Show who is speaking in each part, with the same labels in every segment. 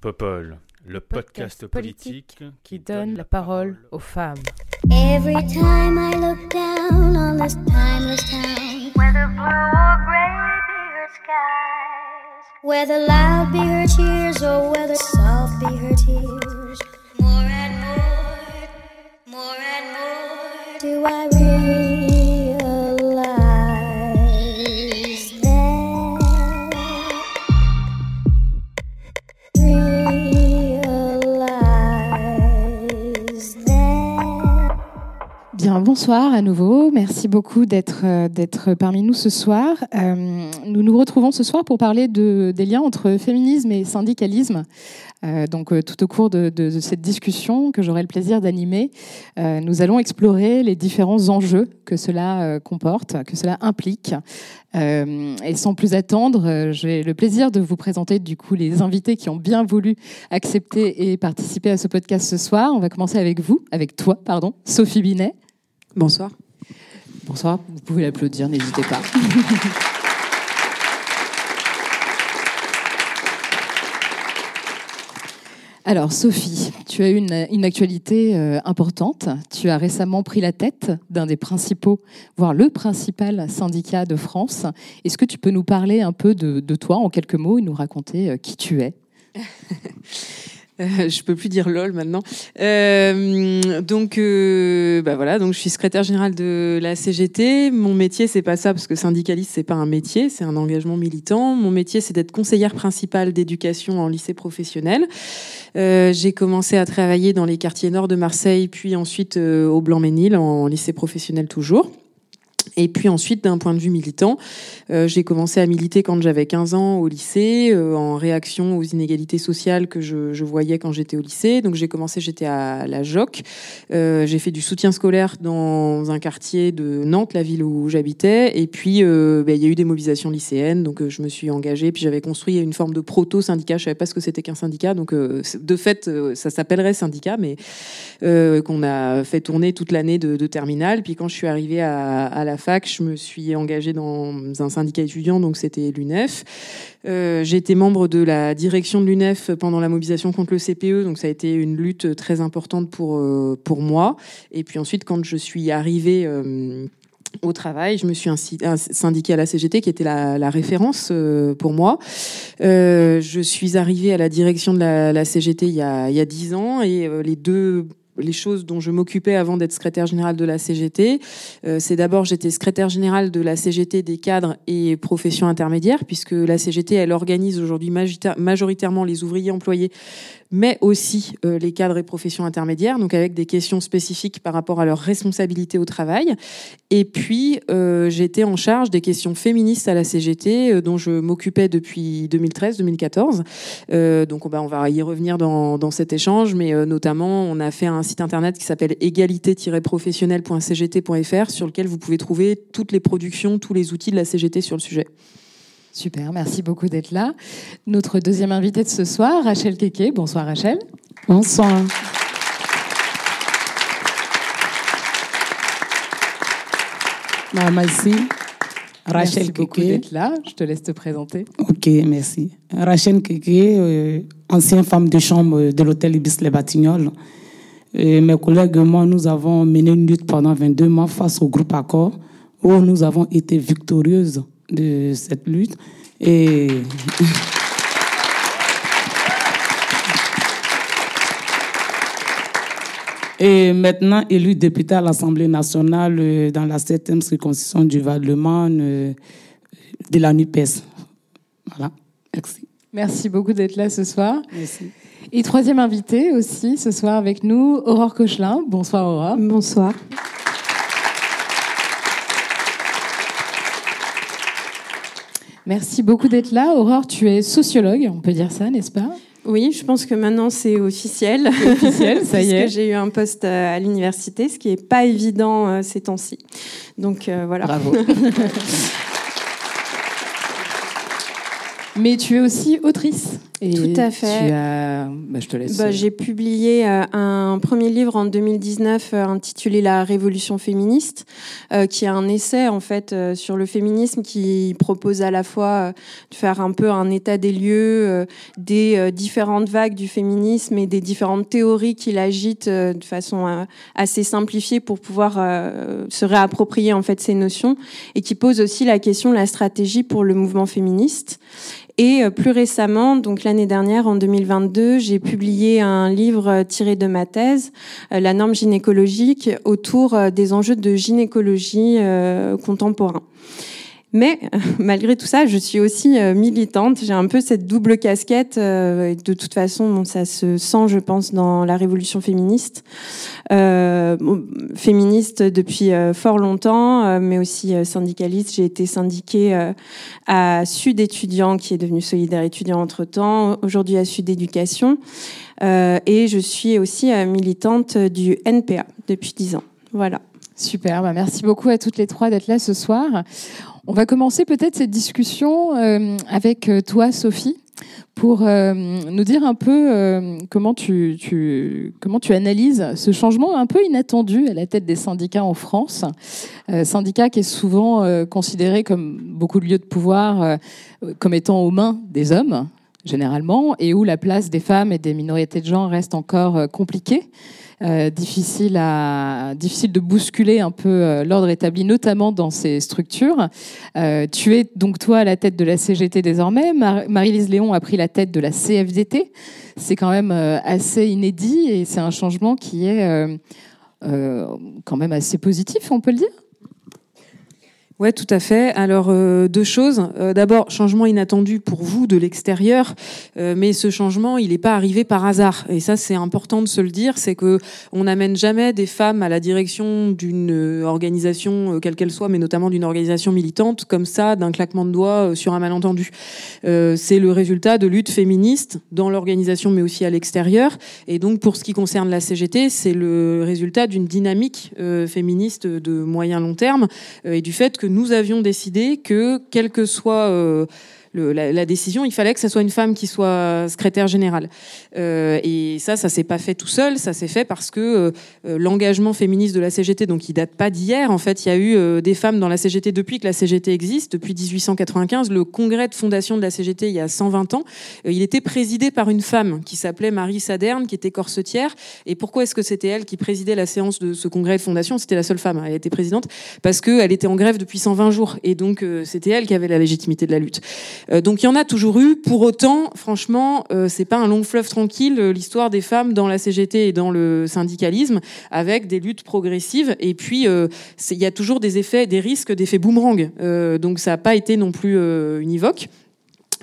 Speaker 1: Popol, le podcast, politique
Speaker 2: qui donne la parole aux femmes.
Speaker 3: Every time I look down on this timeless town, whether blue or gray be her skies, whether loud be her cheers or whether soft be her tears, more and more, more and more, do I realize
Speaker 2: bonsoir à nouveau. Merci beaucoup d'être euh, parmi nous ce soir. Euh, nous nous retrouvons ce soir pour parler de, des liens entre féminisme et syndicalisme. Euh, donc, tout au cours de, cette discussion que j'aurai le plaisir d'animer, nous allons explorer les différents enjeux que cela comporte, que cela implique. Et sans plus attendre, j'ai le plaisir de vous présenter du coup les invités qui ont bien voulu accepter et participer à ce podcast ce soir. On va commencer avec vous, avec toi, pardon, Sophie Binet.
Speaker 4: Bonsoir.
Speaker 2: Bonsoir, vous pouvez l'applaudir, n'hésitez pas. Alors Sophie, tu as une, une actualité euh, importante. Tu as récemment pris la tête d'un des principaux, voire le principal syndicat de France. Est-ce que tu peux nous parler un peu de, de toi en quelques mots et nous raconter euh, qui tu es?
Speaker 4: Je peux plus dire lol maintenant. Euh, donc, euh, bah voilà, donc je suis secrétaire générale de la CGT. Mon métier, c'est pas ça parce que syndicaliste, c'est pas un métier, c'est un engagement militant. Mon métier, c'est d'être conseillère principale d'éducation en lycée professionnel. Euh, J'ai commencé à travailler dans les quartiers nord de Marseille, puis ensuite euh, au Blanc-Ménil en lycée professionnel toujours. Et puis ensuite, d'un point de vue militant, euh, j'ai commencé à militer quand j'avais 15 ans au lycée, euh, en réaction aux inégalités sociales que je, voyais quand j'étais au lycée. Donc j'ai commencé, j'étais à la JOC. Euh, j'ai fait du soutien scolaire dans un quartier de Nantes, la ville où j'habitais. Et puis, ben, il y a eu des mobilisations lycéennes, donc je me suis engagée. Puis j'avais construit une forme de proto-syndicat. Je savais pas ce que c'était qu'un syndicat. Donc de fait, ça s'appellerait syndicat, mais qu'on a fait tourner toute l'année de, de terminale. Puis quand je suis arrivée à, à la je me suis engagée dans un syndicat étudiant, donc c'était l'UNEF. Euh, j'ai été membre de la direction de l'UNEF pendant la mobilisation contre le CPE, donc ça a été une lutte très importante pour, euh, pour moi. Et puis ensuite, quand je suis arrivée... euh, au travail, je me suis syndiquée à la CGT, qui était la, référence euh, pour moi. Je suis arrivée à la direction de la, CGT il y a dix ans, et les deux les choses dont je m'occupais avant d'être secrétaire générale de la CGT, euh, c'est d'abord j'étais secrétaire générale de la CGT des cadres et professions intermédiaires, puisque la CGT elle organise aujourd'hui majoritairement les ouvriers employés, mais aussi euh, les cadres et professions intermédiaires, donc avec des questions spécifiques par rapport à leur responsabilité au travail. Et puis euh, j'étais en charge des questions féministes à la CGT, euh, dont je m'occupais depuis 2013-2014. Euh, donc bah, on va y revenir dans, dans cet échange, mais euh, notamment on a fait un site internet qui s'appelle égalité-professionnel.cgt.fr sur lequel vous pouvez trouver toutes les productions, tous les outils de la CGT sur le sujet.
Speaker 2: Super, merci beaucoup d'être là. Notre deuxième invitée de ce soir, Rachel Keke. Bonsoir Rachel.
Speaker 5: Bonsoir. Ah, merci. Rachel
Speaker 2: merci beaucoup d'être là. Je te laisse te présenter.
Speaker 5: Ok, merci. Rachel Keke, euh, ancienne femme de chambre de l'hôtel Ibis Les Batignolles. Et mes collègues et moi, nous avons mené une lutte pendant 22 mois face au groupe Accord, où nous avons été victorieuses de cette lutte. Et Et maintenant élu député à l'Assemblée nationale euh, dans la 7e circonscription du Val-de-Marne euh, de la NUPES. Voilà, merci.
Speaker 2: Merci beaucoup d'être là ce soir.
Speaker 5: Merci.
Speaker 2: Et troisième invitée aussi ce soir avec nous, Aurore Cochelin. Bonsoir Aurore.
Speaker 6: Bonsoir.
Speaker 2: Merci beaucoup d'être là. Aurore, tu es sociologue, on peut dire ça, n'est-ce pas?
Speaker 6: Oui, je pense que maintenant c'est officiel.
Speaker 2: Officiel, ça y est.
Speaker 6: J'ai eu un poste euh, à l'université, ce qui n'est pas évident euh, ces temps-ci. Donc euh, voilà.
Speaker 2: Bravo. Mais tu es aussi autrice. Et
Speaker 6: Tout à fait.
Speaker 2: Tu as... bah, je te laisse.
Speaker 6: Bah, J'ai publié euh, un premier livre en 2019 euh, intitulé La Révolution féministe, euh, qui est un essai en fait euh, sur le féminisme qui propose à la fois euh, de faire un peu un état des lieux euh, des euh, différentes vagues du féminisme et des différentes théories qu'il agite euh, de façon euh, assez simplifiée pour pouvoir euh, se réapproprier en fait ces notions et qui pose aussi la question de la stratégie pour le mouvement féministe. Et euh, plus récemment, donc l'année dernière, en 2022, j'ai publié un livre euh, tiré de ma thèse, euh, La norme gynécologique, autour des enjeux de gynécologie contemporain. Mais malgré tout ça, je suis aussi euh, militante. J'ai un peu cette double casquette. euh, de toute façon, ça se sent, je pense, dans la révolution féministe. Euh, féministe depuis fort longtemps, mais aussi syndicaliste. J'ai été syndiquée à Sud Étudiant, qui est devenu Solidaire Étudiant entre-temps, aujourd'hui à Sud Éducation. Et je suis aussi militante du NPA depuis dix ans. Voilà.
Speaker 2: Super, bah, merci beaucoup à toutes les trois d'être là ce soir. On va commencer peut-être cette discussion euh, avec euh, toi, Sophie, pour euh, nous dire un peu comment, tu, comment tu analyses ce changement un peu inattendu à la tête des syndicats en France. Euh, syndicat qui est souvent considéré comme beaucoup de lieux de pouvoir comme étant aux mains des hommes généralement, et où la place des femmes et des minorités de genre reste encore euh, compliquée. Euh, difficile, difficile de bousculer un peu euh, l'ordre établi, notamment dans ces structures. Tu es donc toi à la tête de la CGT désormais. Mar- Marie-Lise Léon a pris la tête de la CFDT. C'est quand même assez inédit et c'est un changement qui est quand même assez positif, on peut le dire.
Speaker 4: Ouais, tout à fait. Alors euh, deux choses. Euh, D'abord, changement inattendu pour vous de l'extérieur, euh, mais ce changement, il n'est pas arrivé par hasard. Et ça, c'est important de se le dire, c'est que on n'amène jamais des femmes à la direction d'une organisation, quelle qu'elle soit, mais notamment d'une organisation militante, comme ça, d'un claquement de doigts sur un malentendu. C'est le résultat de luttes féministes dans l'organisation, mais aussi à l'extérieur. Et donc, pour ce qui concerne la CGT, c'est le résultat d'une dynamique féministe de moyen long terme et du fait que nous avions décidé que, quelle que soit euh, la, décision, il fallait que ce soit une femme qui soit secrétaire générale. Euh, et ça, ça s'est pas fait tout seul, ça s'est fait parce que euh, euh, l'engagement féministe de la CGT, donc il date pas d'hier. En fait, il y a eu des femmes dans la CGT depuis que la CGT existe, depuis 1895. Le congrès de fondation de la CGT, il y a 120 ans, il était présidé par une femme qui s'appelait Marie Saderne, qui était corsetière. Et pourquoi est-ce que c'était elle qui présidait la séance de ce congrès de fondation? C'était la seule femme, elle était présidente, parce qu'elle était en grève depuis 120 jours. Et donc, c'était elle qui avait la légitimité de la lutte. Euh, donc, il y en a toujours eu. Pour autant, franchement, euh, c'est pas un long fleuve tranquille, euh, l'histoire des femmes dans la CGT et dans le syndicalisme, avec des luttes progressives. Et puis, il y a toujours des effets, des risques d'effets boomerang. Donc, ça n'a pas été non plus univoque.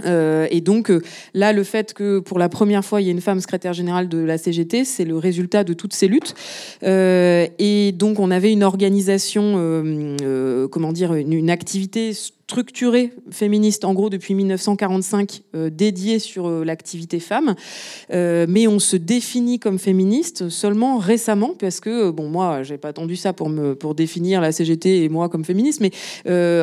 Speaker 4: Et donc là, le fait que pour la première fois, il y ait une femme secrétaire générale de la CGT, c'est le résultat de toutes ces luttes. Et donc, on avait une organisation, comment dire, une activité structurée féministe, en gros, depuis 1945, euh, dédiée sur euh, l'activité femme. Euh, mais on se définit comme féministe seulement récemment, parce que, euh, bon, moi, j'ai pas attendu ça pour, me, pour définir la CGT et moi comme féministe, mais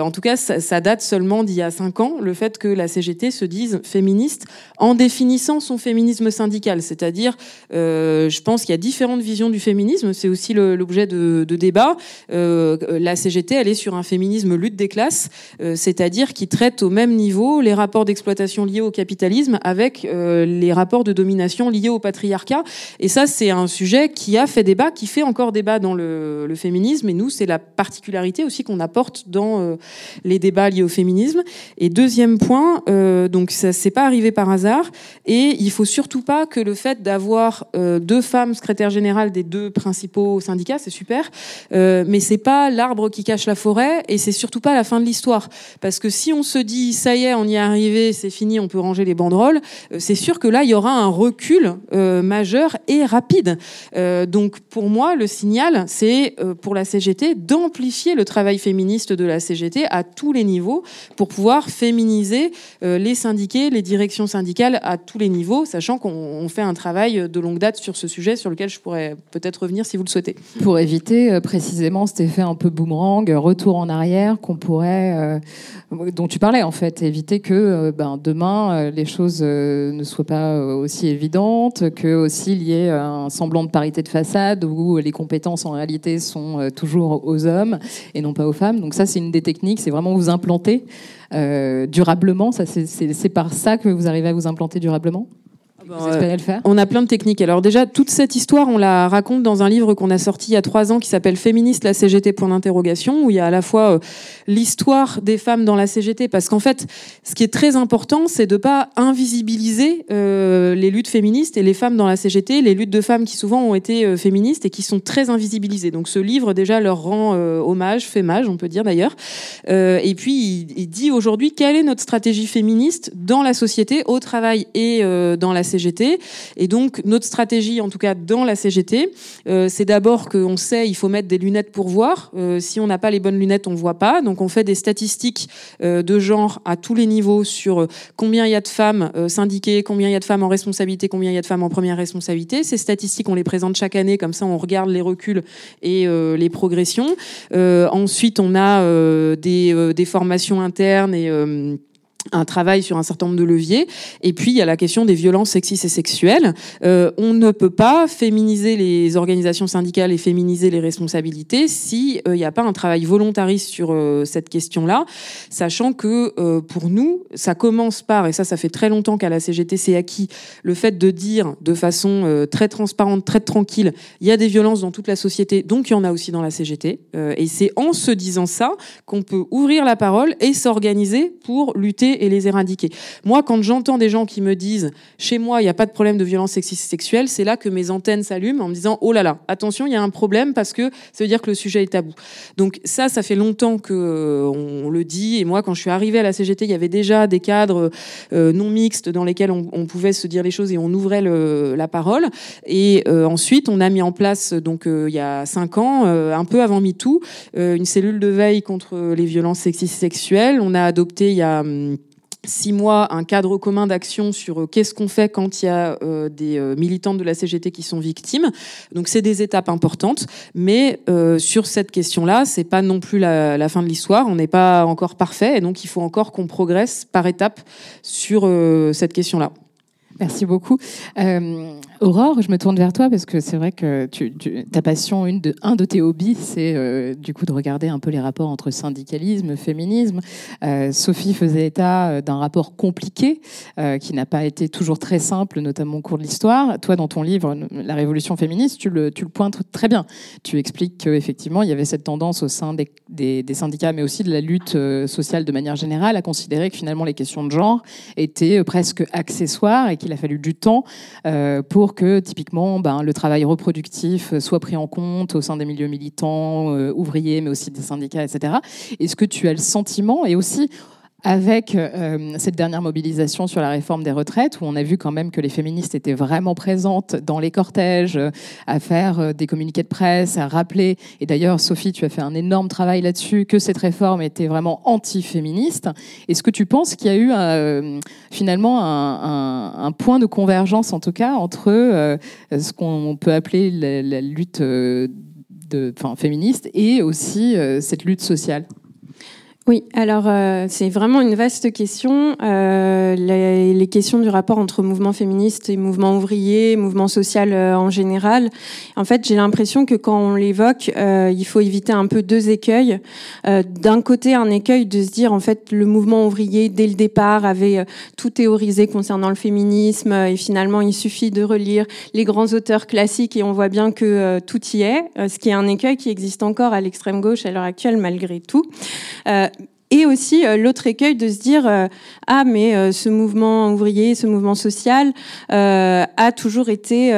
Speaker 4: en tout cas, ça, date seulement d'il y a cinq ans, le fait que la CGT se dise féministe en définissant son féminisme syndical. C'est-à-dire, je pense qu'il y a différentes visions du féminisme, c'est aussi l'objet de, de débats. La CGT, elle est sur un féminisme lutte des classes, c'est-à-dire qui traite au même niveau les rapports d'exploitation liés au capitalisme avec euh, les rapports de domination liés au patriarcat. Et ça, c'est un sujet qui a fait débat, qui fait encore débat dans le, féminisme. Et nous, c'est la particularité aussi qu'on apporte dans euh, les débats liés au féminisme. Et deuxième point, euh, donc ça s'est pas arrivé par hasard. Et il faut surtout pas que le fait d'avoir deux femmes secrétaires générales des deux principaux syndicats, c'est super, mais c'est pas l'arbre qui cache la forêt et c'est surtout pas la fin de l'histoire. Parce que si on se dit ça y est, on y est arrivé, c'est fini, on peut ranger les banderoles, euh, c'est sûr que là il y aura un recul euh, majeur et rapide. Euh, donc pour moi, le signal, c'est pour la CGT d'amplifier le travail féministe de la CGT à tous les niveaux pour pouvoir féminiser les syndiqués, les directions syndicales à tous les niveaux, sachant qu'on on fait un travail de longue date sur ce sujet sur lequel je pourrais peut-être revenir si vous le souhaitez.
Speaker 2: Pour éviter précisément cet effet un peu boomerang, retour en arrière qu'on pourrait dont tu parlais en fait, éviter que ben, demain les choses ne soient pas aussi évidentes, que aussi il y ait un semblant de parité de façade où les compétences en réalité sont toujours aux hommes et non pas aux femmes. Donc ça c'est une des techniques, c'est vraiment vous implanter durablement. C'est par ça que vous arrivez à vous implanter durablement?
Speaker 4: On a plein de techniques. Alors déjà, toute cette histoire, on la raconte dans un livre qu'on a sorti il y a trois ans qui s'appelle Féministe, la CGT, point d'interrogation, où il y a à la fois euh, l'histoire des femmes dans la CGT, parce qu'en fait, ce qui est très important, c'est de pas invisibiliser euh, les luttes féministes et les femmes dans la CGT, les luttes de femmes qui souvent ont été euh, féministes et qui sont très invisibilisées. Donc ce livre, déjà, leur rend hommage, fait mage, on peut dire d'ailleurs. et puis, il, il dit aujourd'hui quelle est notre stratégie féministe dans la société, au travail et dans la CGT. Et donc, notre stratégie, en tout cas dans la CGT, euh, c'est d'abord qu'on sait il faut mettre des lunettes pour voir. Euh, si on n'a pas les bonnes lunettes, on voit pas. Donc, on fait des statistiques euh, de genre à tous les niveaux sur combien il y a de femmes syndiquées, combien il y a de femmes en responsabilité, combien il y a de femmes en première responsabilité. Ces statistiques, on les présente chaque année, comme ça, on regarde les reculs et les progressions. ensuite, on a des, des formations internes et un travail sur un certain nombre de leviers. Et puis, il y a la question des violences sexistes et sexuelles. Euh, on ne peut pas féminiser les organisations syndicales et féminiser les responsabilités si il n'y a pas un travail volontariste sur euh, cette question-là, sachant que euh, pour nous, ça commence par, et ça, ça fait très longtemps qu'à la CGT c'est acquis, le fait de dire de façon très transparente, très tranquille, il y a des violences dans toute la société, donc il y en a aussi dans la CGT. et c'est en se disant ça qu'on peut ouvrir la parole et s'organiser pour lutter et les éradiquer. Moi, quand j'entends des gens qui me disent chez moi, il n'y a pas de problème de violence sexiste sexuelle, c'est là que mes antennes s'allument en me disant oh là là, attention, il y a un problème parce que ça veut dire que le sujet est tabou. Donc ça, ça fait longtemps que euh, on le dit. Et moi, quand je suis arrivée à la CGT, il y avait déjà des cadres euh, non mixtes dans lesquels on, pouvait se dire les choses et on ouvrait la parole. Et euh, ensuite, on a mis en place, donc il y a cinq ans, un peu avant MeToo, une cellule de veille contre les violences sexistes sexuelles. On a adopté il y a hum, six mois un cadre commun d'action sur euh, qu'est-ce qu'on fait quand il y a euh, des euh, militantes de la CGT qui sont victimes. Donc c'est des étapes importantes, mais sur cette question-là, c'est pas non plus la, fin de l'histoire. On n'est pas encore parfait, et donc il faut encore qu'on progresse par étapes sur cette question-là.
Speaker 2: Merci beaucoup. Euh, Aurore, je me tourne vers toi parce que c'est vrai que ta passion, une de, un de tes hobbies, c'est euh, du coup de regarder un peu les rapports entre syndicalisme, féminisme. Euh, Sophie faisait état euh, d'un rapport compliqué qui n'a pas été toujours très simple, notamment au cours de l'histoire. Toi, dans ton livre, La Révolution féministe, tu le, tu le pointes très bien. Tu expliques qu'effectivement, il y avait cette tendance au sein des, des, syndicats, mais aussi de la lutte sociale de manière générale, à considérer que finalement les questions de genre étaient presque accessoires et qu'il a fallu du temps pour que typiquement ben, le travail reproductif soit pris en compte au sein des milieux militants, euh, ouvriers, mais aussi des syndicats, etc. Est-ce que tu as le sentiment, et aussi avec euh, cette dernière mobilisation sur la réforme des retraites, où on a vu quand même que les féministes étaient vraiment présentes dans les cortèges, euh, à faire euh, des communiqués de presse, à rappeler, et d'ailleurs Sophie, tu as fait un énorme travail là-dessus, que cette réforme était vraiment anti-féministe. Est-ce que tu penses qu'il y a eu finalement un, point de convergence, en tout cas, entre ce qu'on peut appeler la, lutte de, féministe et aussi cette lutte sociale?
Speaker 6: Oui, alors euh, c'est vraiment une vaste question. Euh, les, les, questions du rapport entre mouvement féministe et mouvement ouvrier, mouvement social euh, en général. En fait, j'ai l'impression que quand on l'évoque, euh, il faut éviter un peu deux écueils. Euh, d'un côté, un écueil de se dire en fait le mouvement ouvrier dès le départ avait tout théorisé concernant le féminisme et finalement il suffit de relire les grands auteurs classiques et on voit bien que tout y est. ce qui est un écueil qui existe encore à l'extrême gauche à l'heure actuelle malgré tout. Et aussi euh, l'autre écueil de se dire euh, ah mais euh, ce mouvement ouvrier, ce mouvement social a toujours été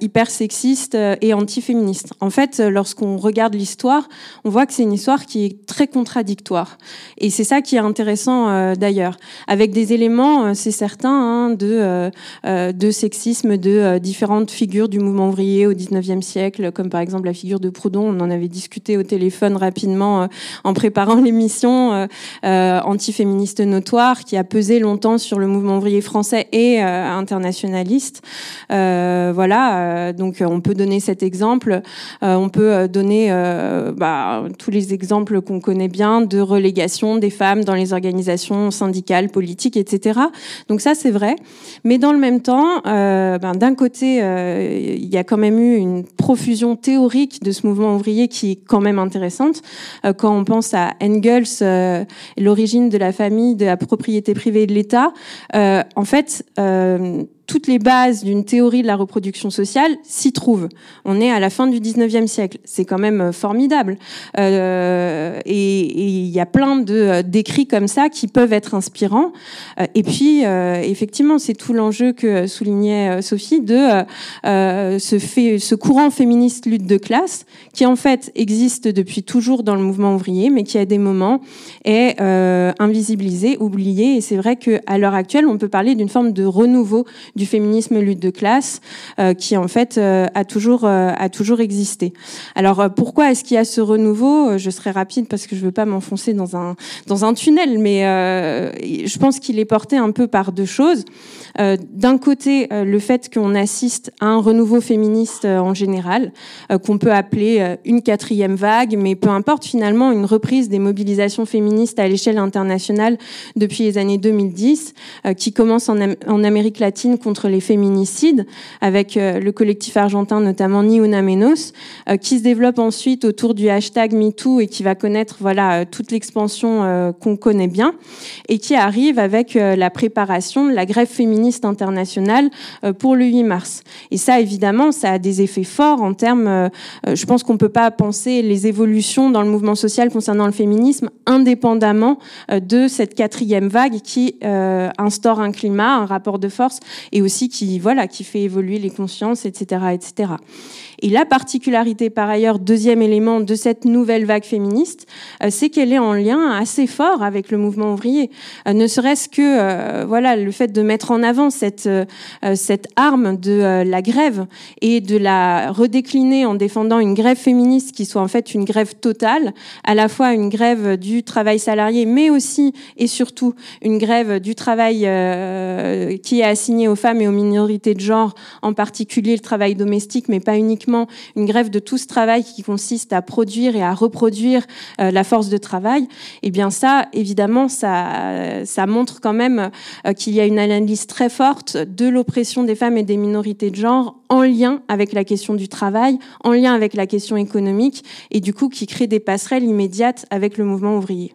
Speaker 6: hyper sexiste et anti-féministe. En fait, lorsqu'on regarde l'histoire, on voit que c'est une histoire qui est très contradictoire. Et c'est ça qui est intéressant d'ailleurs, avec des éléments, c'est certain, hein, de de sexisme de différentes figures du mouvement ouvrier au 19e siècle, comme par exemple la figure de Proudhon. On en avait discuté au téléphone rapidement en préparant l'émission antiféministe notoire qui a pesé longtemps sur le mouvement ouvrier français et internationaliste. voilà, donc on peut donner cet exemple. on peut donner bah, tous les exemples qu'on connaît bien de relégation des femmes dans les organisations syndicales, politiques, etc. Donc ça, c'est vrai. Mais dans le même temps, ben, d'un côté, il y a quand même eu une profusion théorique de ce mouvement ouvrier qui est quand même intéressante. Euh, quand on pense à Engels, euh, l'origine de la famille, de la propriété privée de l'État, euh, en fait, toutes les bases d'une théorie de la reproduction sociale s'y trouvent. On est à la fin du 19e siècle. C'est quand même euh, formidable. Euh, et il y a plein de euh, d'écrits comme ça qui peuvent être inspirants. et puis, effectivement, c'est tout l'enjeu que soulignait Sophie de ce, fait, ce courant féministe lutte de classe qui, en fait, existe depuis toujours dans le mouvement ouvrier, mais qui, à des moments, est invisibilisé, oublié. Et c'est vrai qu'à l'heure actuelle, on peut parler d'une forme de renouveau du féminisme lutte de classe euh, qui en fait euh, a toujours euh, a toujours existé. Alors pourquoi est-ce qu'il y a ce renouveau? Je serai rapide parce que je veux pas m'enfoncer dans un dans un tunnel, mais je pense qu'il est porté un peu par deux choses. D'un côté, le fait qu'on assiste à un renouveau féministe en général, qu'on peut appeler une quatrième vague, mais peu importe finalement une reprise des mobilisations féministes à l'échelle internationale depuis les années 2010, qui commence en, en Amérique latine contre les féminicides, avec euh, le collectif argentin notamment Ni Una Menos, euh, qui se développe ensuite autour du hashtag MeToo et qui va connaître voilà euh, toute l'expansion qu'on connaît bien, et qui arrive avec la préparation de la grève féministe internationale pour le 8 mars. Et ça, évidemment, ça a des effets forts en termes. je pense qu'on peut pas penser les évolutions dans le mouvement social concernant le féminisme indépendamment de cette quatrième vague qui instaure un climat, un rapport de force et aussi qui, voilà, qui fait évoluer les consciences, etc., etc. Et la particularité, par ailleurs, deuxième élément de cette nouvelle vague féministe, euh, c'est qu'elle est en lien assez fort avec le mouvement ouvrier. Euh, ne serait-ce que, euh, voilà, le fait de mettre en avant cette, cette arme de la grève et de la redécliner en défendant une grève féministe qui soit en fait une grève totale, à la fois une grève du travail salarié, mais aussi et surtout une grève du travail qui est assignée aux femmes et aux minorités de genre, en particulier le travail domestique, mais pas uniquement une grève de tout ce travail qui consiste à produire et à reproduire euh, la force de travail, eh bien ça, évidemment, ça, montre quand même euh, qu'il y a une analyse très forte de l'oppression des femmes et des minorités de genre en lien avec la question du travail, en lien avec la question économique, et du coup qui crée des passerelles immédiates avec le mouvement ouvrier.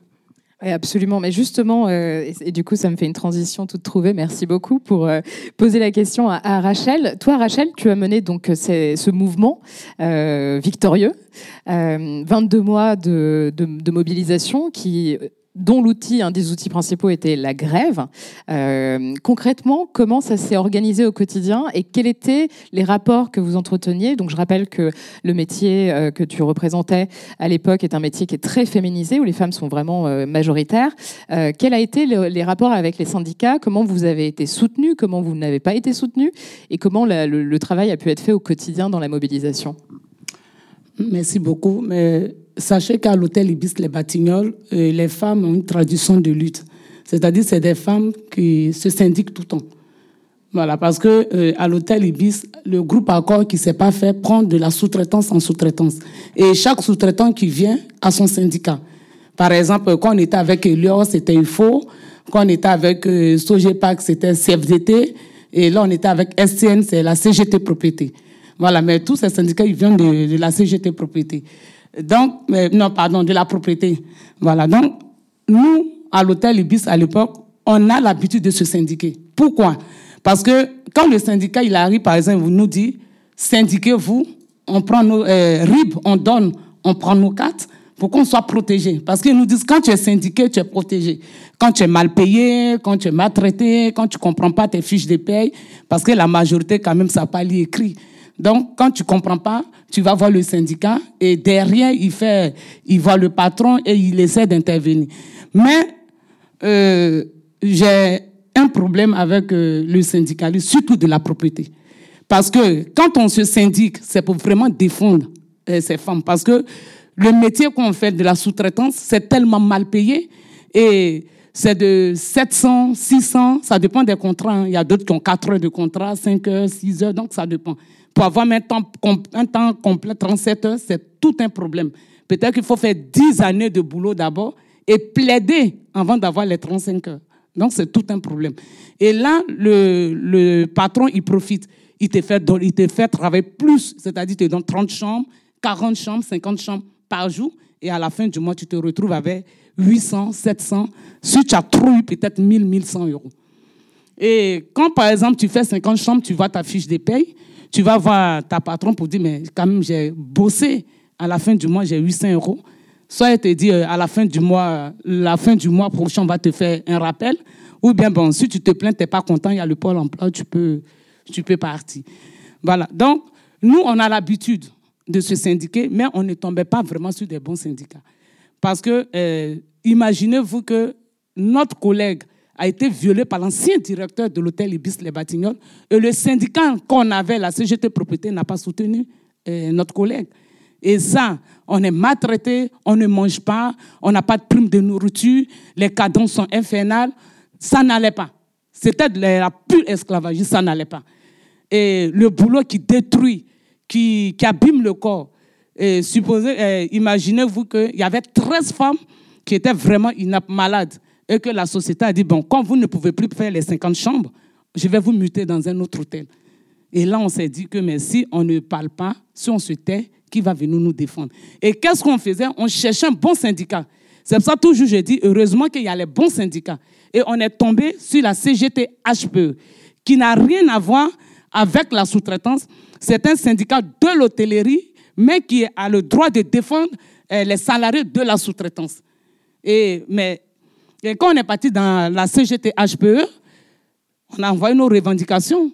Speaker 2: Absolument. Mais justement, euh, et, du coup, ça me fait une transition toute trouvée. Merci beaucoup pour euh, poser la question à, Rachel. Toi, Rachel, tu as mené donc ce mouvement euh, victorieux, 22 mois de mobilisation qui dont l'outil, un des outils principaux était la grève. Euh, concrètement, comment ça s'est organisé au quotidien et quels étaient les rapports que vous entreteniez? Donc, je rappelle que le métier euh, que tu représentais à l'époque est un métier qui est très féminisé, où les femmes sont vraiment euh, majoritaires. quels ont été les rapports avec les syndicats? Comment vous avez été soutenus Comment vous n'avez pas été soutenus Et comment le, travail a pu être fait au quotidien dans la mobilisation?
Speaker 5: Merci beaucoup. Mais sachez qu'à l'hôtel Ibis Les Batignolles, euh, les femmes ont une tradition de lutte. C'est-à-dire c'est des femmes qui se syndiquent tout le temps. Voilà, parce que euh, à l'hôtel Ibis, le groupe Accord qui s'est pas fait prend de la sous-traitance en sous-traitance. Et chaque sous-traitant qui vient a son syndicat. Par exemple, quand on était avec Elios, c'était UFO. Quand on était avec euh, Sogepac, c'était CFDT. Et là, on était avec SCN, c'est la CGT Propriété. Voilà, mais tous ces syndicats, ils viennent de, la CGT Propriété. Donc, non, pardon, de la propriété. Voilà. Donc, nous, à l'hôtel Ibis, à l'époque, on a l'habitude de se syndiquer. Pourquoi? Parce que quand le syndicat, il arrive, par exemple, vous nous dit, syndiquez-vous, on prend nos euh, RIB, on donne, on prend nos cartes pour qu'on soit protégé. Parce qu'ils nous disent, quand tu es syndiqué, tu es protégé. Quand tu es mal payé, quand tu es maltraité, quand tu comprends pas tes fiches de paye, parce que la majorité, quand même, ça n'a pas écrit. Donc, quand tu comprends pas, tu vas voir le syndicat et derrière, il fait, il voit le patron et il essaie d'intervenir. Mais euh, j'ai un problème avec euh, le syndicalisme, surtout de la propriété. Parce que quand on se syndique, c'est pour vraiment défendre euh, ces femmes. Parce que le métier qu'on fait de la sous-traitance, c'est tellement mal payé Et c'est de 700, 600, ça dépend des contrats. hein. Il y a d'autres qui ont 4 heures de contrat, 5 heures, 6 heures, donc ça dépend. Pour avoir un temps, un temps complet, 37 heures, c'est tout un problème. Peut-être qu'il faut faire 10 années de boulot d'abord et plaider avant d'avoir les 35 heures. Donc c'est tout un problème. Et là, le, le patron, il profite. Il te fait, il te fait travailler plus, c'est-à-dire il te donne 30 chambres, 40 chambres, 50 chambres par jour. Et à la fin du mois, tu te retrouves avec 800, 700. Si tu as trop eu, peut-être 1000, 1100 euros. Et quand, par exemple, tu fais 50 chambres, tu vois ta fiche de paye, tu vas voir ta patron pour dire, mais quand même, j'ai bossé. À la fin du mois, j'ai 800 euros. Soit elle te dit, euh, à la fin du mois, euh, la fin du mois prochain, on va te faire un rappel. Ou bien, bon, si tu te plains, tu n'es pas content, il y a le pôle emploi, tu peux, tu peux partir. Voilà. Donc, nous, on a l'habitude de se syndiquer, mais on ne tombait pas vraiment sur des bons syndicats. Parce que, euh, imaginez-vous que notre collègue a été violé par l'ancien directeur de l'hôtel Ibis Les Batignolles et le syndicat qu'on avait, la CGT Propriété, n'a pas soutenu euh, notre collègue. Et ça, on est maltraité, on ne mange pas, on n'a pas de prime de nourriture, les cadences sont infernales. Ça n'allait pas. C'était la pure esclavagie, ça n'allait pas. Et le boulot qui détruit, qui, qui abîme le corps. Et euh, imaginez-vous qu'il y avait 13 femmes qui étaient vraiment malades, et que la société a dit, bon, quand vous ne pouvez plus faire les 50 chambres, je vais vous muter dans un autre hôtel. Et là, on s'est dit que mais si on ne parle pas, si on se tait, qui va venir nous défendre? Et qu'est-ce qu'on faisait? On cherchait un bon syndicat. C'est pour ça toujours je dis, heureusement qu'il y a les bons syndicats. Et on est tombé sur la CGT HPE, qui n'a rien à voir avec la sous-traitance. C'est un syndicat de l'hôtellerie, mais qui a le droit de défendre euh, les salariés de la sous-traitance. Et, mais et quand on est parti dans la CGT HPE, on a envoyé nos revendications.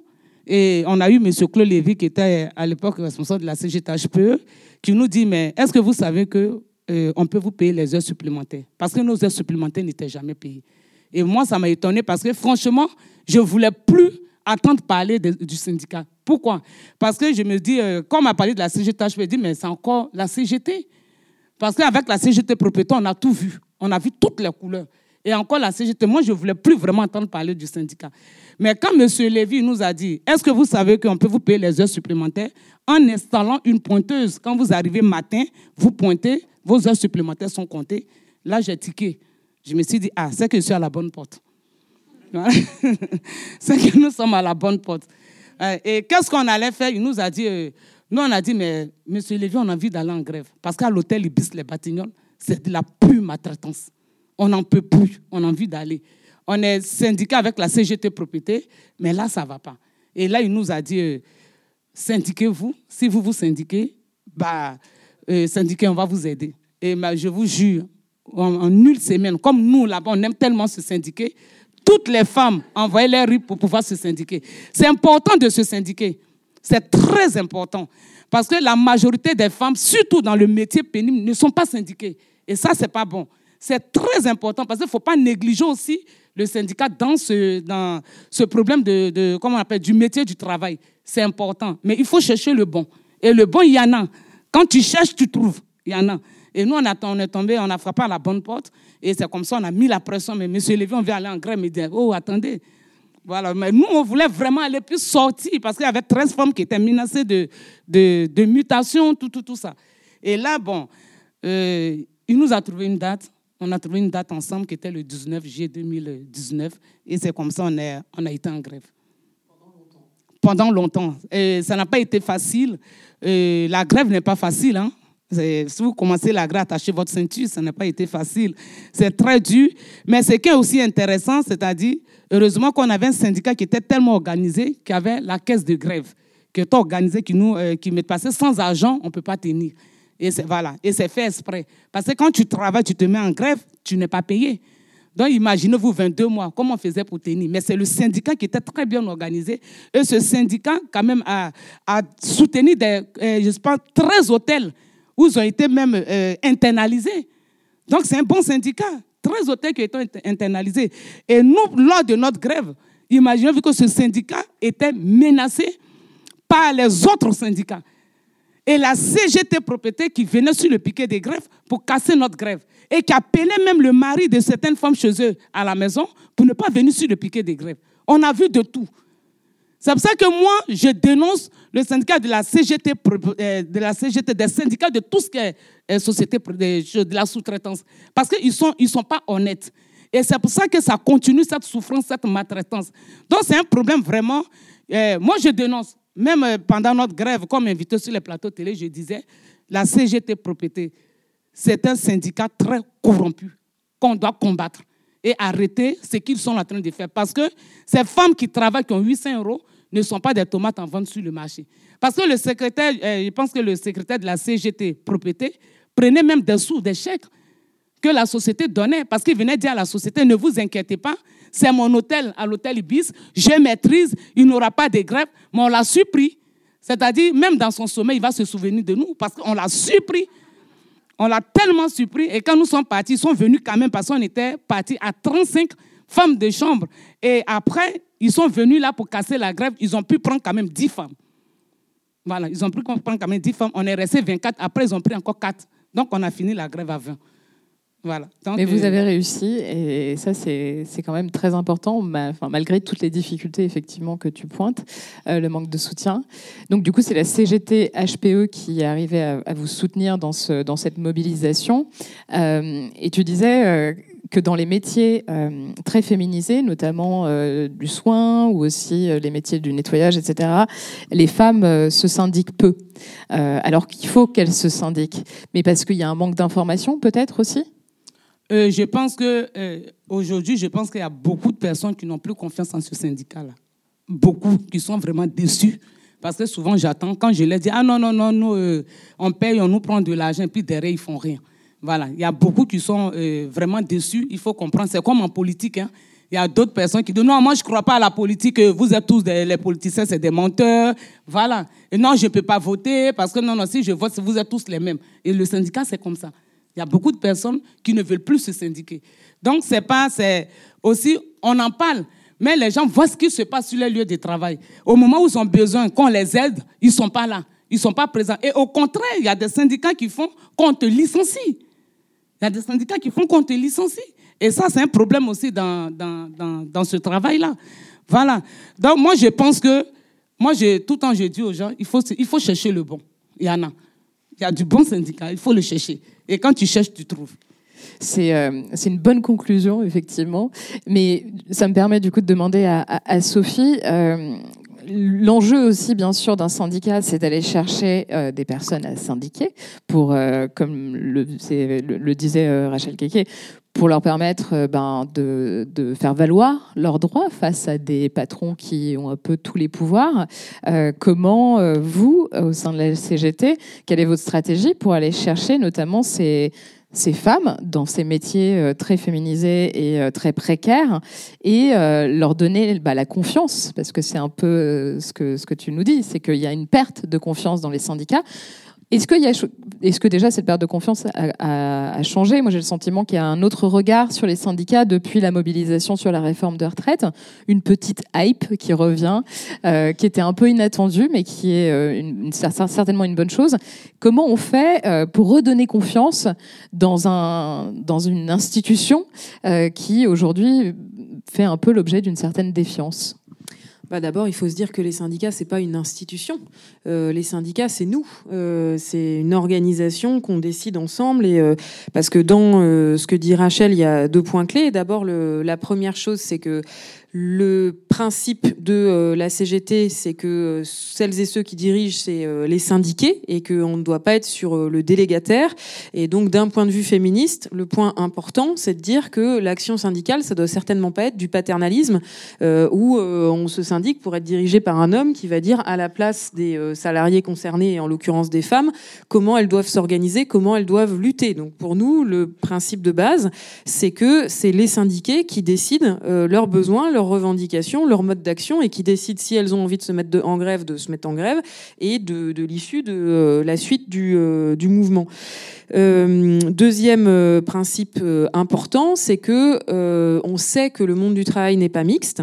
Speaker 5: Et on a eu M. Claude Lévy, qui était à l'époque responsable de la CGT-HPE, E, qui nous dit, mais est-ce que vous savez qu'on on peut vous payer les heures supplémentaires? Parce que nos heures supplémentaires n'étaient jamais payées. Et moi, ça m'a étonné parce que franchement, je ne voulais plus attendre parler du syndicat. Pourquoi? Parce que je me dis, euh, quand on m'a parlé de la CGT, je me dis, mais c'est encore la CGT. Parce qu'avec la CGT propriété, on a tout vu. On a vu toutes les couleurs. Et encore la CGT, moi, je ne voulais plus vraiment entendre parler du syndicat. Mais quand M. Lévy nous a dit, est-ce que vous savez qu'on peut vous payer les heures supplémentaires? En installant une pointeuse Quand vous arrivez matin, vous pointez, vos heures supplémentaires sont comptées. Là, j'ai tiqué. Je me suis dit, ah, c'est que je suis à la bonne porte. C'est que nous sommes à la bonne porte. Euh, Et qu'est-ce qu'on allait faire? Il nous a dit, euh, nous on a dit, mais Monsieur Lévy, on a envie d'aller en grève. Parce qu'à l'hôtel Ibis Les Batignolles, c'est de la pure maltraitance. On n'en peut plus, on a envie d'aller. On est syndiqué avec la CGT Propriété, mais là, ça ne va pas. Et là, il nous a dit, euh, syndiquez-vous. Si vous vous syndiquez, bah, euh, syndiquez, on va vous aider. Et bah, je vous jure, en, en une semaine, comme nous là-bas, on aime tellement se syndiquer, toutes les femmes envoyaient leur RIP pour pouvoir se syndiquer. C'est important de se syndiquer. C'est très important. Parce que la majorité des femmes, surtout dans le métier pénible, ne sont pas syndiquées. Et ça, ce n'est pas bon. C'est très important parce qu'il ne faut pas négliger aussi le syndicat dans ce, dans ce problème de, de- comment on appelle, du métier du travail. C'est important. Mais il faut chercher le bon. Et le bon, il y en a. Quand tu cherches, tu trouves. Il y en a. Et nous, on, a, on est tombé, on a frappé à la bonne porte. Et c'est comme ça, on a mis la pression. Mais M. Lévy, on veut aller en grève. Il dit, oh, attendez. Voilà. Mais nous, on voulait vraiment aller plus sortir parce qu'il y avait 13 femmes qui étaient menacées de, de, de mutation, tout, tout, tout ça. Et là, bon, euh, il nous a trouvé une date. On a trouvé une date ensemble qui était le 19 juillet 2019. Et c'est comme ça qu'on est- on a été en grève pendant longtemps. Et ça n'a pas été facile. Et la grève n'est pas facile. Hein. Si vous commencez la grève, attachez votre ceinture, ça n'a pas été facile. C'est très dur. Mais ce qui est aussi intéressant, c'est-à-dire, heureusement qu'on avait un syndicat qui était tellement organisé qu'il y avait la caisse de grève, qui était organisée, qui nous euh, qui sans argent, on ne peut pas tenir. Et c'est voilà. Fait exprès. Parce que quand tu travailles, tu te mets en grève, tu n'es pas payé. Donc, imaginez-vous 22 mois, comment on faisait pour tenir. Mais c'est le syndicat qui était très bien organisé. Et ce syndicat, quand même, a, a soutenu des, euh, je pense, 13 hôtels où ils ont été même euh, internalisés. Donc, c'est un bon syndicat. 13 hôtels qui ont été inter- internalisés. Et nous, lors de notre grève, imaginez-vous que ce syndicat était menacé par les autres syndicats. Et la CGT propriété qui venait sur le piquet des grèves pour casser notre grève. Et qui appelait même le mari de certaines femmes chez eux à la maison pour ne pas venir sur le piquet des grèves. On a vu de tout. C'est pour ça que moi, je dénonce le syndicat de la CGT, euh, de la CGT des syndicats de tout ce qui est euh, société de la sous-traitance. Parce qu'ils ne sont, ils sont pas honnêtes. Et c'est pour ça que ça continue, cette souffrance, cette maltraitance. Donc c'est un problème vraiment. Euh, moi, je dénonce. Même pendant notre grève, comme invité sur les plateaux télé, je disais, la CGT propriété, c'est un syndicat très corrompu qu'on doit combattre et arrêter ce qu'ils sont en train de faire. Parce que ces femmes qui travaillent, qui ont 800 euros, ne sont pas des tomates en vente sur le marché. Parce que le secrétaire, euh, je pense que le secrétaire de la CGT propriété prenait même des sous, des chèques que la société donnait. Parce qu'il venait dire à la société, ne vous inquiétez pas, c'est mon hôtel à l'hôtel Ibis, je maîtrise, il n'y aura pas de grève, mais on l'a surpris. C'est-à-dire, même dans son sommeil, il va se souvenir de nous parce qu'on l'a surpris. On l'a tellement surpris. Et quand nous sommes partis, ils sont venus quand même parce qu'on était partis à 35 femmes de chambre. Et après, ils sont venus là pour casser la grève. Ils ont pu prendre quand même 10 femmes. Voilà, ils ont pu prendre quand même 10 femmes. On est resté 24. Après, ils ont pris encore 4. Donc, on a fini la grève à 20. Voilà.
Speaker 2: Mais vous avez réussi et ça, c'est quand même très important, malgré toutes les difficultés effectivement que tu pointes, euh, le manque de soutien. Donc du coup, c'est la CGT HPE qui est arrivée à, vous soutenir dans, ce, dans cette mobilisation. Euh, et tu disais euh, que dans les métiers très féminisés, notamment du soin ou aussi les métiers du nettoyage, etc., les femmes se syndiquent peu, alors qu'il faut qu'elles se syndiquent. Mais parce qu'il y a un manque d'information peut-être aussi?
Speaker 5: Euh, je pense que euh, aujourd'hui, je pense qu'il y a beaucoup de personnes qui n'ont plus confiance en ce syndicat-là. Beaucoup qui sont vraiment déçus. Parce que souvent, j'attends, quand je leur dis, ah non, non, non, nous, euh, on paye, on nous prend de l'argent, puis derrière, ils font rien. Voilà, il y a beaucoup qui sont vraiment déçus. Il faut comprendre, c'est comme en politique. Hein. Il y a d'autres personnes qui disent, non, moi, je ne crois pas à la politique, vous êtes tous des, les politiciens, c'est des menteurs. Voilà. Et non, je ne peux pas voter, parce que non, non, si je vote, vous êtes tous les mêmes. Et le syndicat, c'est comme ça. Il y a beaucoup de personnes qui ne veulent plus se syndiquer. Donc, c'est pas, c'est aussi, on en parle, mais les gens voient ce qui se passe sur les lieux de travail. Au moment où ils ont besoin qu'on les aide, ils sont pas là. Ils sont pas présents. Et au contraire, il y a des syndicats qui font qu'on te licencie. Il y a des syndicats qui font qu'on te licencie. Et ça, c'est un problème aussi dans, dans, dans, ce travail-là. Voilà. Donc, moi, je pense que, moi, j'ai, tout le temps, je dis aux gens, il faut, il faut chercher le bon. Il y en a. Il y a du bon syndicat, il faut le chercher. Et quand tu cherches, tu trouves.
Speaker 2: C'est euh, une bonne conclusion, effectivement. Mais ça me permet du coup de demander à, à, Sophie. Euh, L'enjeu aussi, bien sûr, d'un syndicat, c'est d'aller chercher euh, des personnes à syndiquer pour, comme le disait Rachel Keke, pour leur permettre ben, de, faire valoir leurs droits face à des patrons qui ont un peu tous les pouvoirs. Euh, comment, vous, au sein de la CGT, quelle est votre stratégie pour aller chercher notamment ces femmes dans ces métiers euh, très féminisés et euh, très précaires et euh, leur donner bah, la confiance, parce que c'est un peu ce que tu nous dis, c'est qu'il y a une perte de confiance dans les syndicats. Est-ce que, déjà cette perte de confiance a, changé? Moi, j'ai le sentiment qu'il y a un autre regard sur les syndicats depuis la mobilisation sur la réforme de retraite, une petite hype qui revient, euh, qui était un peu inattendue, mais qui est euh, certainement une bonne chose. Comment on fait euh, pour redonner confiance dans une institution qui aujourd'hui fait un peu l'objet d'une certaine défiance?
Speaker 4: Bah D'abord, il faut se dire que les syndicats, c'est pas une institution. Euh, les syndicats, c'est nous. Euh, c'est une organisation qu'on décide ensemble. Et, euh, parce que dans ce que dit Rachel, il y a deux points clés. D'abord, la première chose, c'est que le principe de euh, la CGT, c'est que euh, celles et ceux qui dirigent, c'est euh, les syndiqués et qu'on ne doit pas être sur le délégataire. Et donc, d'un point de vue féministe, le point important, c'est de dire que l'action syndicale, ça doit certainement pas être du paternalisme où on se syndique pour être dirigé par un homme qui va dire à la place des salariés concernés, et en l'occurrence des femmes, comment elles doivent s'organiser, comment elles doivent lutter. Donc, pour nous, le principe de base, c'est que c'est les syndiqués qui décident leurs besoins, leurs revendications, leur mode d'action et qui décident si elles ont envie de se mettre en grève, de se mettre en grève et de, l'issue de euh, la suite du, euh, mouvement. Euh, deuxième principe important, c'est que on sait que le monde du travail n'est pas mixte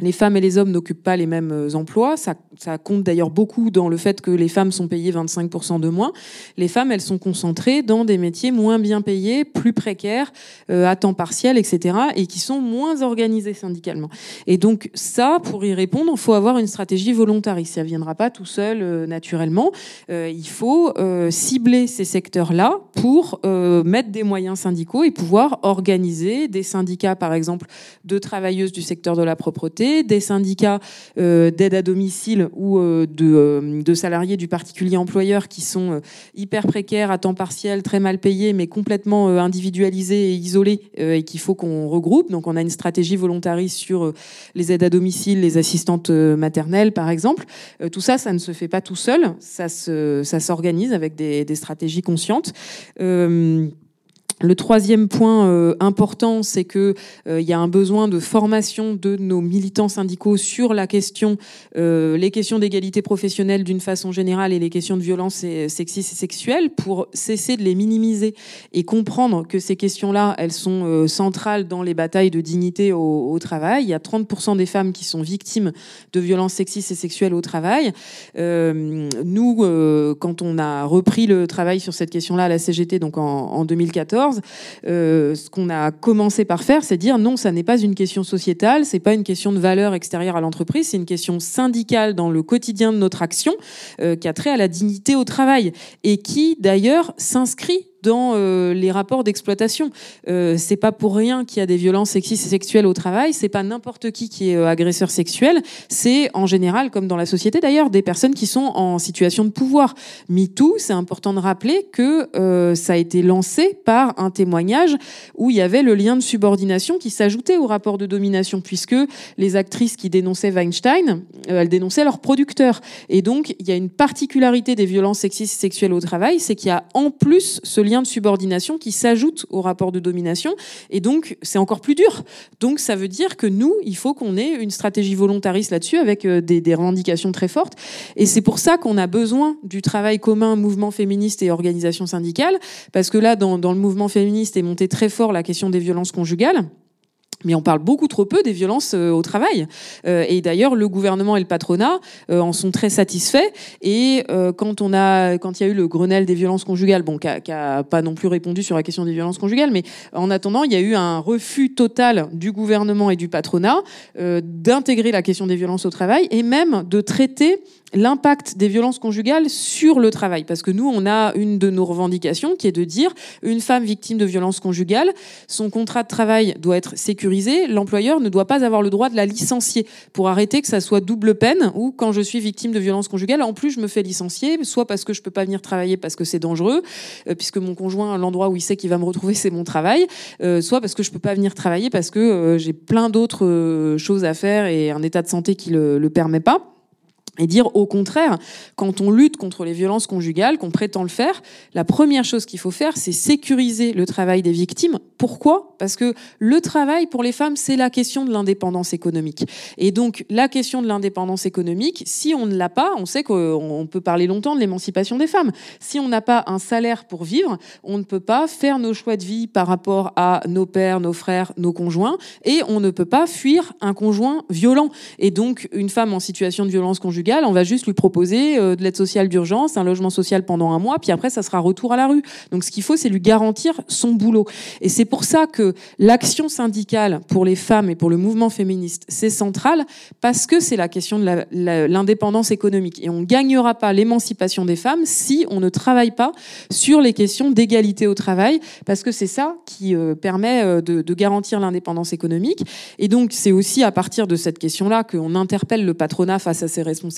Speaker 4: les femmes et les hommes n'occupent pas les mêmes euh, emplois. Ça, compte d'ailleurs beaucoup dans le fait que les femmes sont payées 25% de moins. Les femmes, elles sont concentrées dans des métiers moins bien payés, plus précaires, euh, à temps partiel, etc., et qui sont moins organisés syndicalement. Et donc ça, pour y répondre, il faut avoir une stratégie volontariste. Ça ne viendra pas tout seul euh, naturellement. Il faut cibler ces secteurs-là pour mettre des moyens syndicaux et pouvoir organiser des syndicats, par exemple, de travailleuses du secteur de la propreté, des syndicats euh, d'aide à domicile ou euh, de, euh, de salariés du particulier employeur qui sont euh, hyper précaires, à temps partiel, très mal payés, mais complètement individualisés et isolés et qu'il faut qu'on regroupe. Donc on a une stratégie volontariste sur les aides à domicile, les assistantes maternelles, par exemple. Tout ça, ça ne se fait pas tout seul, ça se, ça s'organise avec des, stratégies conscientes. Le troisième point euh, important, c'est que euh, il y a un besoin de formation de nos militants syndicaux sur la question, euh, les questions d'égalité professionnelle d'une façon générale et les questions de violence et- sexistes et sexuelles pour cesser de les minimiser et comprendre que ces questions-là, elles sont euh, centrales dans les batailles de dignité au, travail. Il y a 30% des femmes qui sont victimes de violences sexistes et sexuelles au travail. Euh, nous, euh, quand on a repris le travail sur cette question-là à la CGT, donc en 2014, euh, ce qu'on a commencé par faire, c'est dire non, ça n'est pas une question sociétale, c'est pas une question de valeur extérieure à l'entreprise, c'est une question syndicale dans le quotidien de notre action euh, qui a trait à la dignité au travail et qui d'ailleurs s'inscrit dans euh, les rapports d'exploitation. Euh, c'est pas pour rien qu'il y a des violences sexistes et sexuelles au travail. C'est pas n'importe qui qui est euh, agresseur sexuel. C'est en général, comme dans la société d'ailleurs, des personnes qui sont en situation de pouvoir. MeToo, c'est important de rappeler que euh, ça a été lancé par un témoignage où il y avait le lien de subordination qui s'ajoutait au rapport de domination, puisque les actrices qui dénonçaient Weinstein, elles dénonçaient leurs producteurs. Et donc, il y a une particularité des violences sexistes et sexuelles au travail, c'est qu'il y a en plus ce lien de subordination qui s'ajoute au rapport de domination. Et donc, c'est encore plus dur. Donc, ça veut dire que nous, il faut qu'on ait une stratégie volontariste là-dessus avec euh, des, des revendications très fortes. Et c'est pour ça qu'on a besoin du travail commun, mouvement féministe et organisation syndicale. Parce que là, dans, dans le mouvement féministe est montée très fort la question des violences conjugales. Mais on parle beaucoup trop peu des violences euh, au travail. Euh, et d'ailleurs, le gouvernement et le patronat euh, en sont très satisfaits. Et quand il y a eu le Grenelle des violences conjugales, bon, qui a, qui a pas non plus répondu sur la question des violences conjugales, mais en attendant, il y a eu un refus total du gouvernement et du patronat d'intégrer la question des violences au travail et même de traiter l'impact des violences conjugales sur le travail. Parce que nous, on a une de nos revendications qui est de dire une femme victime de violences conjugales, son contrat de travail doit être sécurisé, l'employeur ne doit pas avoir le droit de la licencier pour arrêter que ça soit double peine ou quand je suis victime de violences conjugales, en plus je me fais licencier, soit parce que je peux pas venir travailler parce que c'est dangereux, euh, puisque mon conjoint, l'endroit où il sait qu'il va me retrouver, c'est mon travail, euh, soit parce que je peux pas venir travailler parce que euh, j'ai plein d'autres choses à faire et un état de santé qui le, le permet pas. Et dire au contraire, quand on lutte contre les violences conjugales, qu'on prétend le faire, la première chose qu'il faut faire, c'est sécuriser le travail des victimes. Pourquoi? Parce que le travail pour les femmes, c'est la question de l'indépendance économique. Et donc, la question de l'indépendance économique, si on ne l'a pas, on sait qu'on peut parler longtemps de l'émancipation des femmes. Si on n'a pas un salaire pour vivre, on ne peut pas faire nos choix de vie par rapport à nos pères, nos frères, nos conjoints, et on ne peut pas fuir un conjoint violent. Et donc, une femme en situation de violence conjugale, on va juste lui proposer euh, de l'aide sociale d'urgence, un logement social pendant un mois, puis après, ça sera retour à la rue. Donc, ce qu'il faut, c'est lui garantir son boulot. Et c'est pour ça que l'action syndicale pour les femmes et pour le mouvement féministe, c'est central, parce que c'est la question de l'indépendance économique. Et on gagnera pas l'émancipation des femmes si on ne travaille pas sur les questions d'égalité au travail, parce que c'est ça qui euh, permet euh, de, de garantir l'indépendance économique. Et donc, c'est aussi à partir de cette question-là qu'on interpelle le patronat face à ses responsabilités,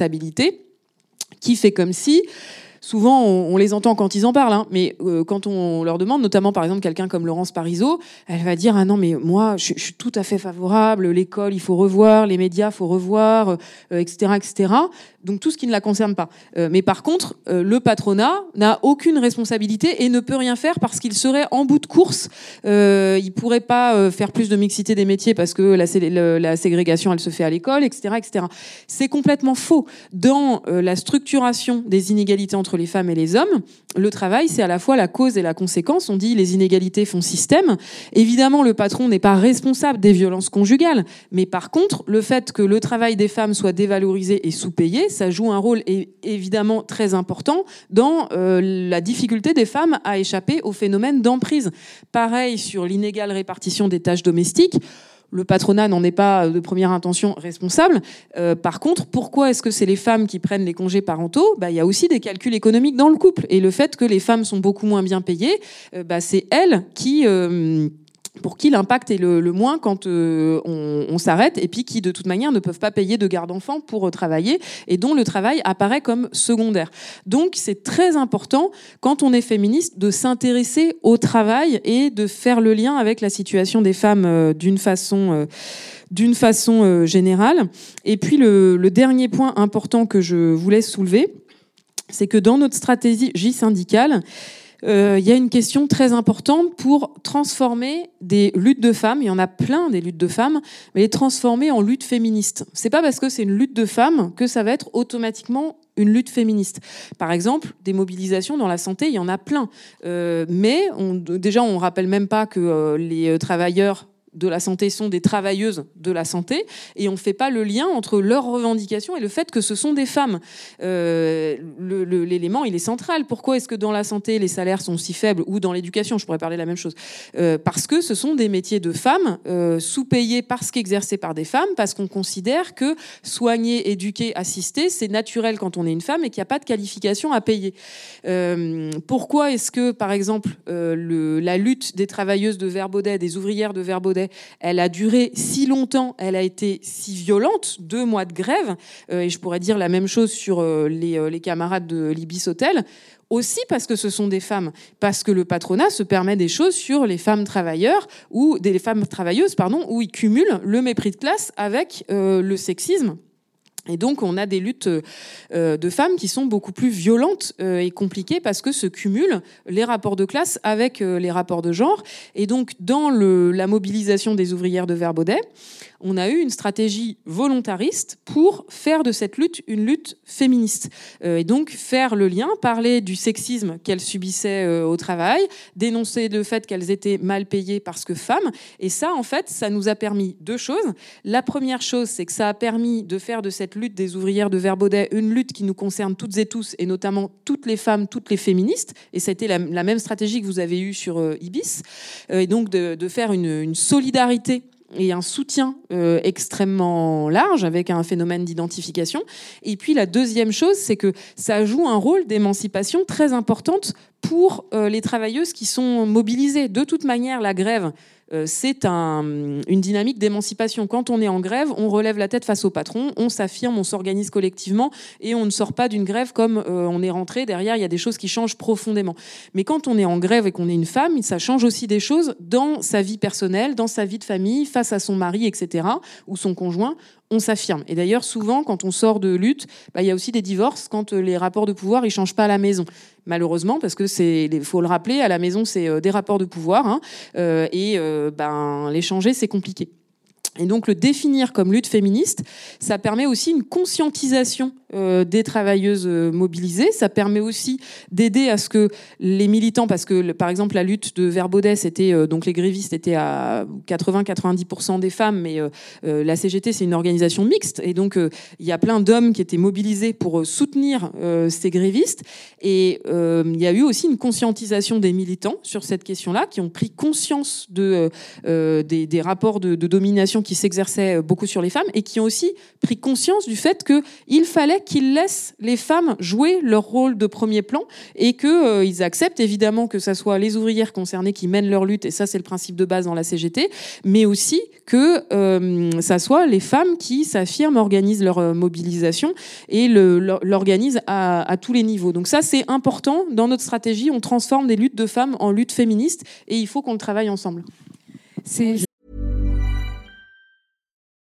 Speaker 4: qui fait comme si souvent on, on les entend quand ils en parlent, hein, mais euh, quand on leur demande, notamment par exemple quelqu'un comme Laurence Parisot, elle va dire ah non mais moi je, suis tout à fait favorable, l'école il faut revoir, les médias faut revoir, euh, etc etc. Donc tout ce qui ne la concerne pas. Euh, mais par contre, euh, le patronat n'a aucune responsabilité et ne peut rien faire parce qu'il serait en bout de course. Euh, il pourrait pas euh, faire plus de mixité des métiers parce que la, le- la ségrégation elle se fait à l'école, etc., etc. C'est complètement faux. Dans euh, la structuration des inégalités entre entre les femmes et les hommes, le travail, c'est à la fois la cause et la conséquence. On dit les inégalités font système. Évidemment, le patron n'est pas responsable des violences conjugales, mais par contre, le fait que le travail des femmes soit dévalorisé et sous-payé, ça joue un rôle évidemment très important dans euh, la difficulté des femmes à échapper au phénomène d'emprise. Pareil sur l'inégale répartition des tâches domestiques le patronat n'en est pas de première intention responsable. Euh, par contre, pourquoi est-ce que c'est les femmes qui prennent les congés parentaux? Bah, Il y a aussi des calculs économiques dans le couple. Et le fait que les femmes sont beaucoup moins bien payées, euh, bah, c'est elles qui... Euh, pour qui l'impact est le, moins quand euh, on, s'arrête et puis qui de toute manière ne peuvent pas payer de garde enfants pour euh, travailler et dont le travail apparaît comme secondaire. Donc c'est très important quand on est féministe de s'intéresser au travail et de faire le lien avec la situation des femmes euh, d'une façon d'une façon générale. Et puis le, le dernier point important que je voulais soulever, c'est que dans notre stratégie syndicale, euh, il y a une question très importante pour transformer des luttes de femmes, il y en a plein des luttes de femmes, mais les transformer en luttes féministes. C'est pas parce que c'est une lutte de femmes que ça va être automatiquement une lutte féministe. Par exemple, des mobilisations dans la santé, il y en a plein. Euh, mais déjà, on rappelle même pas que euh, les travailleurs de la santé sont des travailleuses de la santé et on ne fait pas le lien entre leurs revendications et le fait que ce sont des femmes. Euh, l'élément, il est central. Pourquoi est-ce que dans la santé, les salaires sont si faibles ou dans l'éducation, je pourrais parler la même chose euh, Parce que ce sont des métiers de femmes euh, sous-payés parce qu'exercés par des femmes, parce qu'on considère que soigner, éduquer, assister, c'est naturel quand on est une femme et qu'il n'y a pas de qualification à payer. pourquoi est-ce que, par exemple, la lutte des travailleuses de Verbaudet, des ouvrières de Verbaudet, elle a duré si longtemps, elle a été si violente, deux mois de grève, euh, et je pourrais dire la même chose sur euh, euh, les, camarades de l'Ibis Hotel, aussi parce que ce sont des femmes, parce que le patronat se permet des choses sur les femmes travailleurs ou des femmes travailleuses, pardon, où il cumule le mépris de classe avec le sexisme et donc, on a des luttes euh, de femmes qui sont beaucoup plus violentes euh, et compliquées parce que se cumulent les rapports de classe avec euh, les rapports de genre. Et donc, dans la mobilisation des ouvrières de Verbaudet, on a eu une stratégie volontariste pour faire de cette lutte une lutte féministe. et donc, faire le lien, parler du sexisme qu'elles subissaient au travail, dénoncer le fait qu'elles étaient mal payées parce que femmes. Et ça, en fait, ça nous a permis deux choses. La première chose, c'est que ça a permis de faire de cette lutte des ouvrières de Verbaudet, une lutte qui nous concerne toutes et tous, et notamment toutes les femmes, toutes les féministes. Et ça a été la, même stratégie que vous avez eue sur euh, Ibis. Euh, et donc de, faire une, solidarité et un soutien euh, extrêmement large avec un phénomène d'identification. Et puis la deuxième chose, c'est que ça joue un rôle d'émancipation très importante pour les travailleuses qui sont mobilisées. De toute manière, la grève, euh, c'est une dynamique d'émancipation. Quand on est en grève, on relève la tête face au patron, on s'affirme, on s'organise collectivement et on ne sort pas d'une grève comme euh, on est rentré. Derrière, il y a des choses qui changent profondément. Mais quand on est en grève et qu'on est une femme, ça change aussi des choses dans sa vie personnelle, dans sa vie de famille, face à son mari, etc., ou son conjoint on s'affirme. Et d'ailleurs, souvent, quand on sort de lutte, bah, il y a aussi des divorces quand euh, les rapports de pouvoir ils changent pas à la maison. Malheureusement, parce que c'est, faut le rappeler, à la maison c'est euh, des rapports de pouvoir, hein, euh, et ben les changer c'est compliqué. Et donc le définir comme lutte féministe, ça permet aussi une conscientisation euh, des travailleuses euh, mobilisées. Ça permet aussi d'aider à ce que les militants, parce que par exemple la lutte de Verbaudet, c'était euh, donc les grévistes étaient à 80-90% des femmes, mais la CGT c'est une organisation mixte et donc il y a plein d'hommes qui étaient mobilisés pour soutenir ces grévistes. Et il y a eu aussi une conscientisation des militants sur cette question-là, qui ont pris conscience de des, rapports de, de domination qui s'exerçaient beaucoup sur les femmes et qui ont aussi pris conscience du fait qu'il fallait qu'ils laissent les femmes jouer leur rôle de premier plan et qu'ils euh, acceptent évidemment que ce soit les ouvrières concernées qui mènent leur lutte, et ça c'est le principe de base dans la CGT, mais aussi que euh, ça soit les femmes qui s'affirment, organisent leur euh, mobilisation et l'organisent à, à tous les niveaux. Donc ça c'est important dans notre stratégie, on transforme des luttes de femmes en luttes féministes et il faut qu'on le travaille ensemble.
Speaker 3: C'est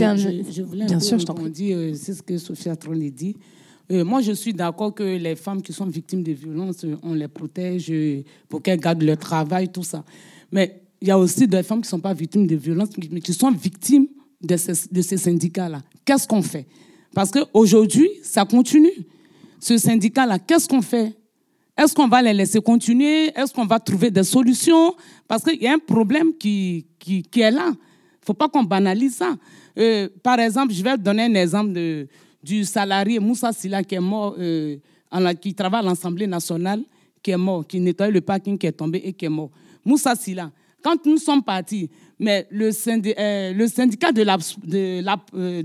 Speaker 2: Un-
Speaker 5: Je, je voulais un
Speaker 2: Bien
Speaker 5: peu
Speaker 2: sûr, je prie.
Speaker 5: rebondir, euh, c'est ce que Sophie a trop dit. Euh, moi, je suis d'accord que les femmes qui sont victimes de violences, euh, on les protège pour qu'elles gardent leur travail, tout ça. Mais il y a aussi des femmes qui ne sont pas victimes de violences, mais qui sont victimes de ces, de ces syndicats-là. Qu'est-ce qu'on fait? Parce qu'aujourd'hui, ça continue. Ce syndicat-là, qu'est-ce qu'on fait? Est-ce qu'on va les laisser continuer? Est-ce qu'on va trouver des solutions? Parce qu'il y a un problème qui, qui, qui est là. Il ne faut pas qu'on banalise ça. Euh, par exemple, je vais donner un exemple du salarié Moussa Silla qui est mort, euh, qui travaille à l'Assemblée nationale, qui est mort, qui nettoyait le parking, qui est tombé et qui est mort. Moussa Silla, quand nous sommes partis, mais le, euh, syndicat de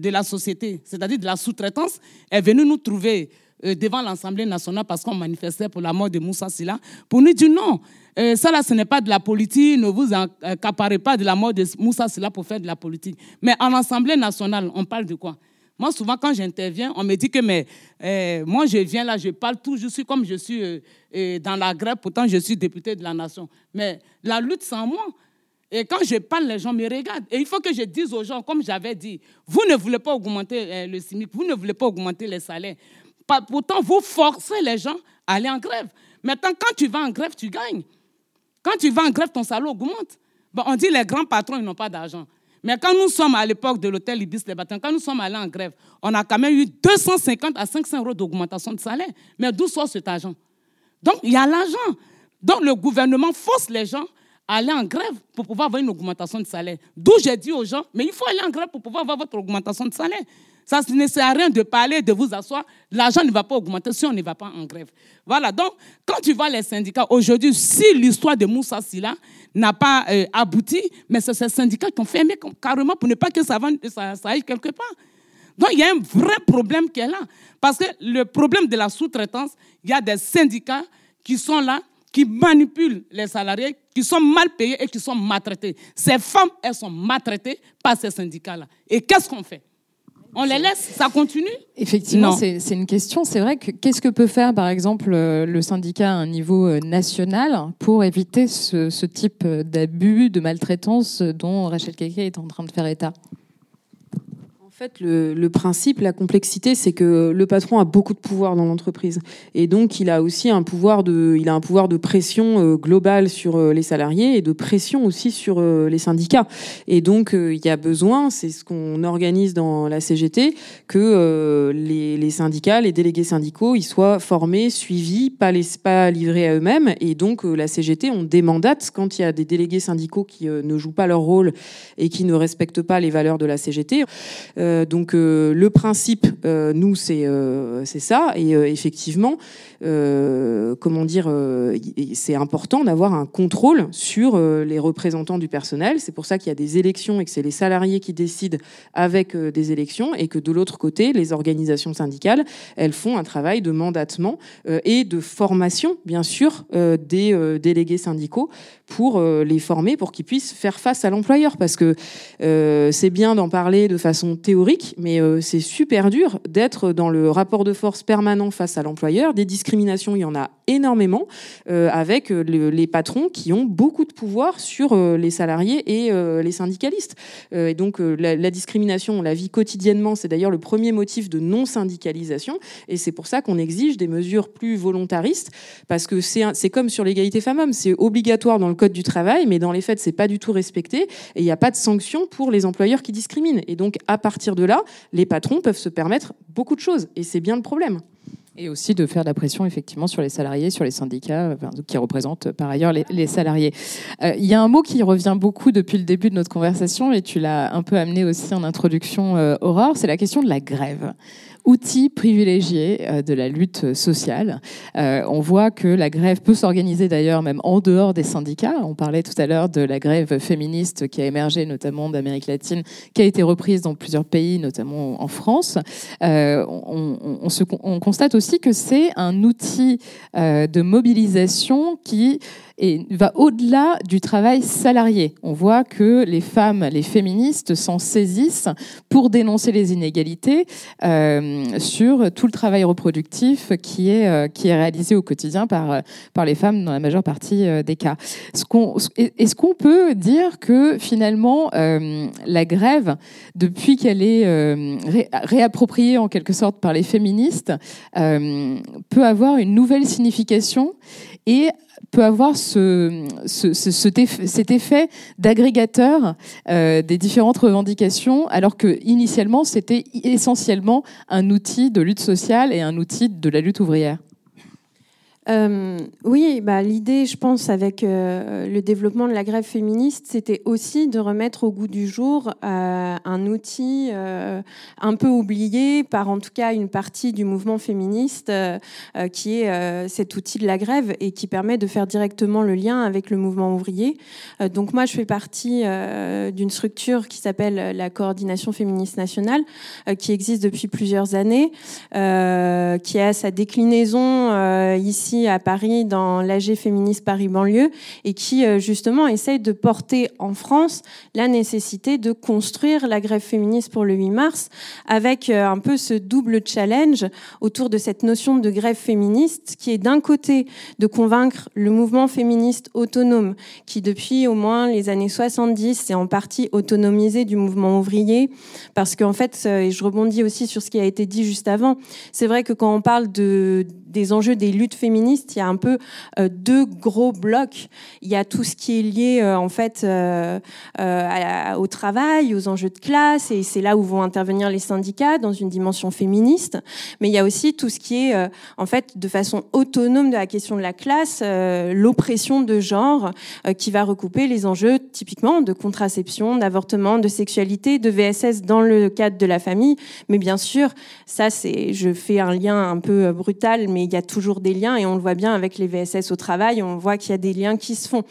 Speaker 5: la, société, c'est-à-dire de la sous-traitance, est venu nous trouver devant l'Assemblée nationale parce qu'on manifestait pour la mort de Moussa Silla, pour nous dire non, euh, ça là, ce n'est pas de la politique, ne vous accaparez pas de la mort de Moussa Silla pour faire de la politique. Mais en Assemblée nationale, on parle de quoi? Moi, souvent, quand j'interviens, on me dit que mais, euh, moi, je viens là, je parle tout, je suis comme je suis euh, euh, dans la grève, pourtant je suis député de la nation. Mais la lutte, en moi. Et quand je parle, les gens me regardent. Et il faut que je dise aux gens, comme j'avais dit, vous ne voulez pas augmenter euh, le SMIC, vous ne voulez pas augmenter les salaires. Pourtant, vous forcez les gens à aller en grève. Maintenant, quand tu vas en grève, tu gagnes. Quand tu vas en grève, ton salaire augmente. Bon, on dit les grands patrons, ils n'ont pas d'argent. Mais quand nous sommes à l'époque de l'hôtel Ibis les Bâtiments, quand nous sommes allés en grève, on a quand même eu 250 à 500 euros d'augmentation de salaire. Mais d'où sort cet argent? Donc, il y a l'argent. Donc, le gouvernement force les gens à aller en grève pour pouvoir avoir une augmentation de salaire. D'où j'ai dit aux gens, mais il faut aller en grève pour pouvoir avoir votre augmentation de salaire. Ça ne sert à rien de parler, de vous asseoir. L'argent ne va pas augmenter si on ne va pas en grève. Voilà, donc, quand tu vois les syndicats, aujourd'hui, si l'histoire de Moussa Silla n'a pas euh, abouti, mais c'est ces syndicats qui ont fermé carrément pour ne pas que ça, ça aille quelque part. Donc, il y a un vrai problème qui est là. Parce que le problème de la sous-traitance, il y a des syndicats qui sont là, qui manipulent les salariés, qui sont mal payés et qui sont maltraités. Ces femmes, elles sont maltraitées par ces syndicats-là. Et qu'est-ce qu'on fait? On les laisse Ça continue
Speaker 2: Effectivement, c'est une question. C'est vrai que qu'est-ce que peut faire, par exemple, euh, le syndicat à un niveau euh, national pour éviter ce, ce type euh, d'abus, de maltraitance dont Rachel Keke est en train de faire état?
Speaker 4: En fait, le, principe, la complexité, c'est que le patron a beaucoup de pouvoir dans l'entreprise, et donc il a aussi un pouvoir de, il a un pouvoir de pression euh, globale sur euh, les salariés et de pression aussi sur euh, les syndicats. Et donc il y a besoin, c'est ce qu'on organise dans la CGT, que les, les syndicats, les délégués syndicaux, ils soient formés, suivis, pas les pas livrés à eux-mêmes. Et donc la CGT, on démandate quand il y a des délégués syndicaux qui ne jouent pas leur rôle et qui ne respectent pas les valeurs de la CGT. Euh, donc euh, le principe, euh, nous, c'est c'est ça. Et effectivement, comment dire, c'est important d'avoir un contrôle sur les représentants du personnel. C'est pour ça qu'il y a des élections et que c'est les salariés qui décident avec des élections et que de l'autre côté, les organisations syndicales, elles font un travail de mandatement et de formation, bien sûr, des délégués syndicaux pour les former, pour qu'ils puissent faire face à l'employeur. Parce que c'est bien d'en parler de façon théorique, mais euh, c'est super dur d'être dans le rapport de force permanent face à l'employeur. Des discriminations, il y en a énormément, euh, avec euh, le- les patrons qui ont beaucoup de pouvoir sur les salariés et les syndicalistes. Et donc la, la discrimination, on la vit quotidiennement. C'est d'ailleurs le premier motif de non-syndicalisation. Et c'est pour ça qu'on exige des mesures plus volontaristes, parce que c'est comme sur l'égalité femmes-hommes, c'est obligatoire dans le code du travail, mais dans les faits, c'est pas du tout respecté, et il n'y a pas de sanction pour les employeurs qui discriminent. Et donc, à partir de là, les patrons peuvent se permettre beaucoup de choses, et c'est bien le problème.
Speaker 2: Et aussi de faire de la pression effectivement sur les salariés, sur les syndicats, qui représentent par ailleurs les, les salariés. Euh, Il y a un mot qui revient beaucoup depuis le début de notre conversation, et tu l'as un peu amené aussi en introduction, euh, Aurore, c'est la question de la grève. Outil privilégié euh, de la lutte sociale. Euh, on voit que la grève peut s'organiser d'ailleurs même en dehors des syndicats. On parlait tout à l'heure de la grève féministe qui a émergé notamment d'Amérique latine, qui a été reprise dans plusieurs pays, notamment en France. Euh, on, constate aussi que c'est un outil de mobilisation qui et va au-delà du travail salarié. On voit que les femmes, les féministes s'en saisissent pour dénoncer les inégalités euh, sur tout le travail reproductif qui est, euh, qui est réalisé au quotidien par, par les femmes dans la majeure partie euh, des cas. Est-ce qu'on peut dire que finalement la grève, depuis qu'elle est réappropriée en quelque sorte par les féministes, peut avoir une nouvelle signification et peut avoir ce, cet effet d'agrégateur euh, des différentes revendications, alors que initialement c'était essentiellement un outil de lutte sociale et un outil de la lutte ouvrière.
Speaker 6: Euh, oui, bah, l'idée, je pense, avec euh, le développement de la grève féministe, c'était aussi de remettre au goût du jour euh, un outil un peu oublié par en tout cas une partie du mouvement féministe, qui est cet outil de la grève et qui permet de faire directement le lien avec le mouvement ouvrier. donc moi, je fais partie d'une structure qui s'appelle la Coordination féministe nationale, qui existe depuis plusieurs années, qui a sa déclinaison ici à Paris dans l'AG féministe Paris banlieue et qui euh, justement essaye de porter en France la nécessité de construire la grève féministe pour le 8 mars avec euh, un peu ce double challenge autour de cette notion de grève féministe qui est d'un côté de convaincre le mouvement féministe autonome qui depuis au moins les années 70 s'est en partie autonomisé du mouvement ouvrier parce qu'en fait euh, et je rebondis aussi sur ce qui a été dit juste avant c'est vrai que quand on parle de des enjeux des luttes féministes, il y a un peu euh, deux gros blocs. Il y a tout ce qui est lié euh, en fait euh, au travail, aux enjeux de classe, et c'est là où vont intervenir les syndicats dans une dimension féministe. Mais il y a aussi tout ce qui est en fait de façon autonome de la question de la classe, l'oppression de genre, qui va recouper les enjeux typiquement de contraception, d'avortement, de sexualité, de VSS dans le cadre de la famille. Mais bien sûr, ça c'est, je fais un lien un peu brutal, il y a toujours des liens et on le voit bien avec les VSS au travail, on voit qu'il y a des liens qui se font.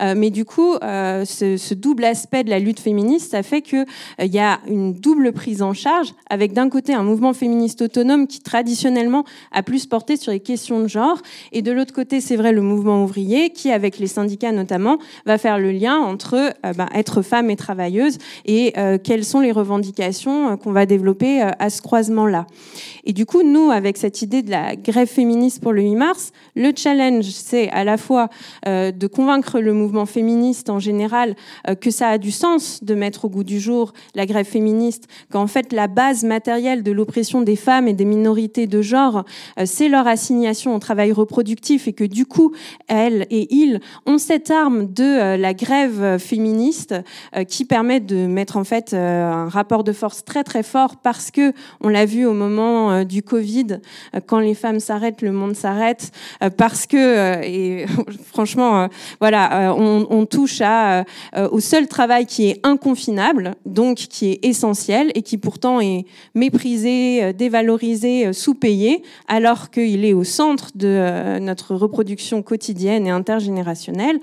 Speaker 6: Euh, mais du coup, euh, ce, double aspect de la lutte féministe, ça fait qu'il euh, y a une double prise en charge avec d'un côté un mouvement féministe autonome qui traditionnellement a plus porté sur les questions de genre et de l'autre côté, c'est vrai, le mouvement ouvrier qui, avec les syndicats notamment, va faire le lien entre bah, être femme et travailleuse et quelles sont les revendications qu'on va développer à ce croisement-là. Et du coup, nous, avec cette idée de la grève féministe pour le 8 mars. Le challenge, c'est à la fois euh, de convaincre le mouvement féministe en général euh, que ça a du sens de mettre au goût du jour la grève féministe, qu'en fait la base matérielle de l'oppression des femmes et des minorités de genre, euh, c'est leur assignation au travail reproductif et que du coup, elles et ils ont cette arme de la grève féministe qui permet de mettre en fait un rapport de force très très fort parce que on l'a vu au moment du Covid, quand les femmes s'arrêtent le monde s'arrête, euh, parce que, euh, et franchement, euh, voilà, on, touche à, au seul travail qui est inconfinable, donc qui est essentiel et qui pourtant est méprisé, dévalorisé, sous-payé, alors qu'il est au centre de notre reproduction quotidienne et intergénérationnelle.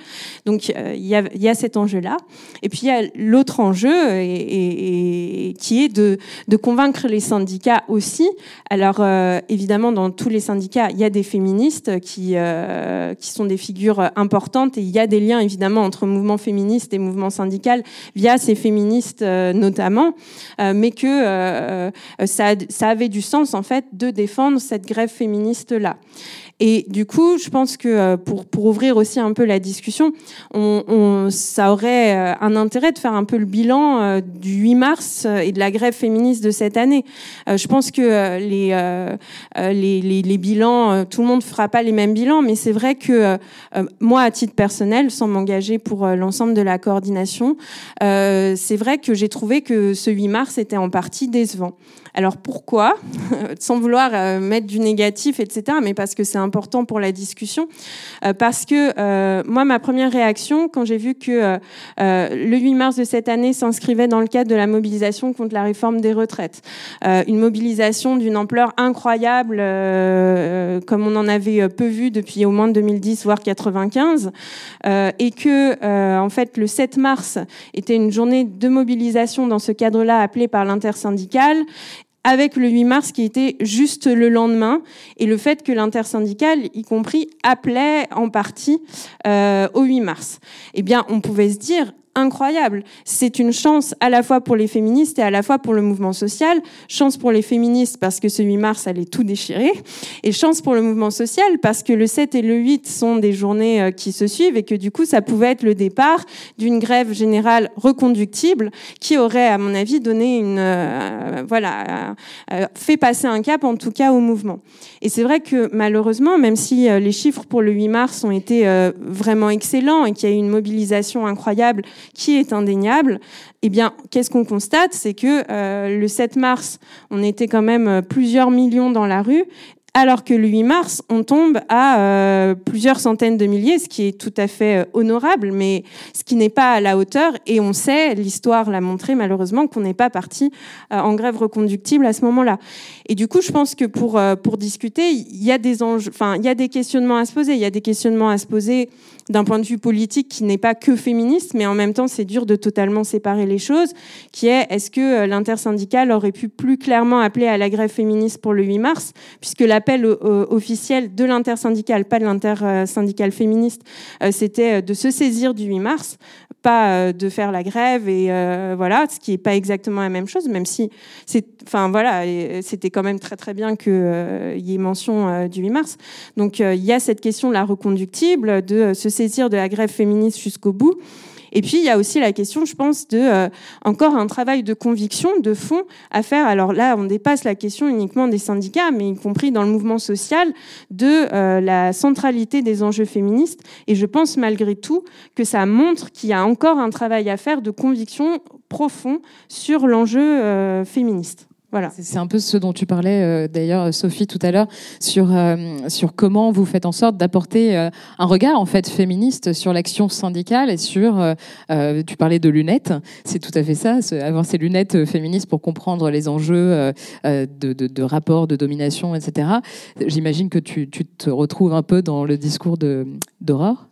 Speaker 6: Donc il y a, cet enjeu-là. Et puis il y a l'autre enjeu et, qui est de convaincre les syndicats aussi. Alors évidemment, dans tous les syndicats, il y a des féministes qui, euh, qui sont des figures importantes et il y a des liens évidemment entre mouvement féministe et mouvement syndical via ces féministes euh, notamment, euh, mais que ça, ça avait du sens en fait de défendre cette grève féministe là. Et du coup, je pense que euh, pour, pour ouvrir aussi un peu la discussion, on, on, ça aurait euh, un intérêt de faire un peu le bilan euh, du 8 mars et de la grève féministe de cette année. Je pense que les, les, les, les bilans, tout le monde ne fera pas les mêmes bilans, mais c'est vrai que moi, à titre personnel, sans m'engager pour l'ensemble de la coordination, c'est vrai que j'ai trouvé que ce 8 mars était en partie décevant. Alors pourquoi? Sans vouloir mettre du négatif, etc., mais parce que c'est important pour la discussion euh, parce que euh, moi, ma première réaction quand j'ai vu que euh, le 8 mars de cette année s'inscrivait dans le cadre de la mobilisation contre la réforme des retraites, une mobilisation d'une ampleur incroyable, comme on en avait peu vu depuis au moins 2010 voire 95, et que en fait le 7 mars était une journée de mobilisation dans ce cadre-là appelé par l'intersyndicale avec le 8 mars qui était juste le lendemain et le fait que l'intersyndicale, y compris, appelait en partie euh, au 8 mars. Eh bien, on pouvait se dire, incroyable. C'est une chance à la fois pour les féministes et à la fois pour le mouvement social. Chance pour les féministes parce que ce 8 mars allait tout déchirer. Et chance pour le mouvement social parce que le 7 et le 8 sont des journées euh, qui se suivent et que du coup, ça pouvait être le départ d'une grève générale reconductible qui aurait, à mon avis, donné une, euh, voilà, euh, fait passer un cap en tout cas au mouvement. Et c'est vrai que malheureusement, même si les chiffres pour le 8 mars ont été vraiment excellents et qu'il y a eu une mobilisation incroyable qui est indéniable, eh bien, qu'est-ce qu'on constate? C'est que euh, le 7 mars, on était quand même euh, plusieurs millions dans la rue alors que le 8 mars, on tombe à euh, plusieurs centaines de milliers, ce qui est tout à fait euh, honorable, mais ce qui n'est pas à la hauteur. Et on sait, l'histoire l'a montré malheureusement, qu'on n'est pas parti euh, en grève reconductible à ce moment-là. Et du coup, je pense que pour pour discuter, il y a des enjeux, enfin, il y a des questionnements à se poser. Il y a des questionnements à se poser d'un point de vue politique qui n'est pas que féministe, mais en même temps, c'est dur de totalement séparer les choses. Qui est, est-ce que l'intersyndicale aurait pu plus clairement appeler à la grève féministe pour le 8 mars, puisque la l'appel officiel de l'intersyndicale, pas de l'intersyndicale féministe, euh, c'était euh, de se saisir du 8 mars, pas euh, de faire la grève et voilà, ce qui n'est pas exactement la même chose, même si c'est, enfin voilà, c'était quand même très très bien qu'il y ait mention du 8 mars. Donc il y a cette question de la reconductible, de se saisir de la grève féministe jusqu'au bout. Et puis il y a aussi la question, je pense, de euh, encore un travail de conviction, de fond à faire. Alors là, on dépasse la question uniquement des syndicats, mais y compris dans le mouvement social, de euh, la centralité des enjeux féministes. Et je pense malgré tout que ça montre qu'il y a encore un travail à faire de conviction profond sur l'enjeu euh, féministe. Voilà.
Speaker 2: C'est un peu ce dont tu parlais euh, d'ailleurs, Sophie, tout à l'heure, sur, euh, sur comment vous faites en sorte d'apporter euh, un regard en fait féministe sur l'action syndicale et sur. tu parlais de lunettes, c'est tout à fait ça, avoir ces lunettes féministes pour comprendre les enjeux de, de, de rapport, de domination, etc. J'imagine que tu, tu, te retrouves un peu dans le discours d'Aurore?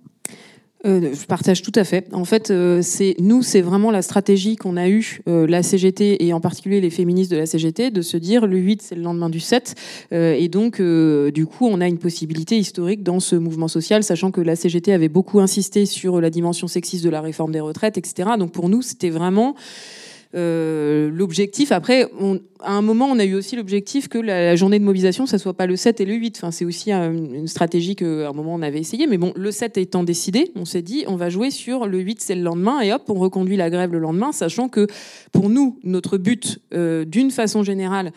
Speaker 4: Euh, je partage tout à fait. En fait, euh, c'est nous, c'est vraiment la stratégie qu'on a eue, euh, la CGT et en particulier les féministes de la CGT, de se dire le 8 c'est le lendemain du 7, et donc du coup on a une possibilité historique dans ce mouvement social, sachant que la CGT avait beaucoup insisté sur la dimension sexiste de la réforme des retraites, etc. Donc pour nous, c'était vraiment euh, l'objectif, après, on, à un moment, on a eu aussi l'objectif que la, journée de mobilisation, ça soit pas le 7 et le 8. Enfin, c'est aussi une stratégie qu'à un moment, on avait essayé. Mais bon, le 7 étant décidé, on s'est dit, on va jouer sur le 8, c'est le lendemain. Et hop, on reconduit la grève le lendemain, sachant que pour nous, notre but, euh, d'une façon générale,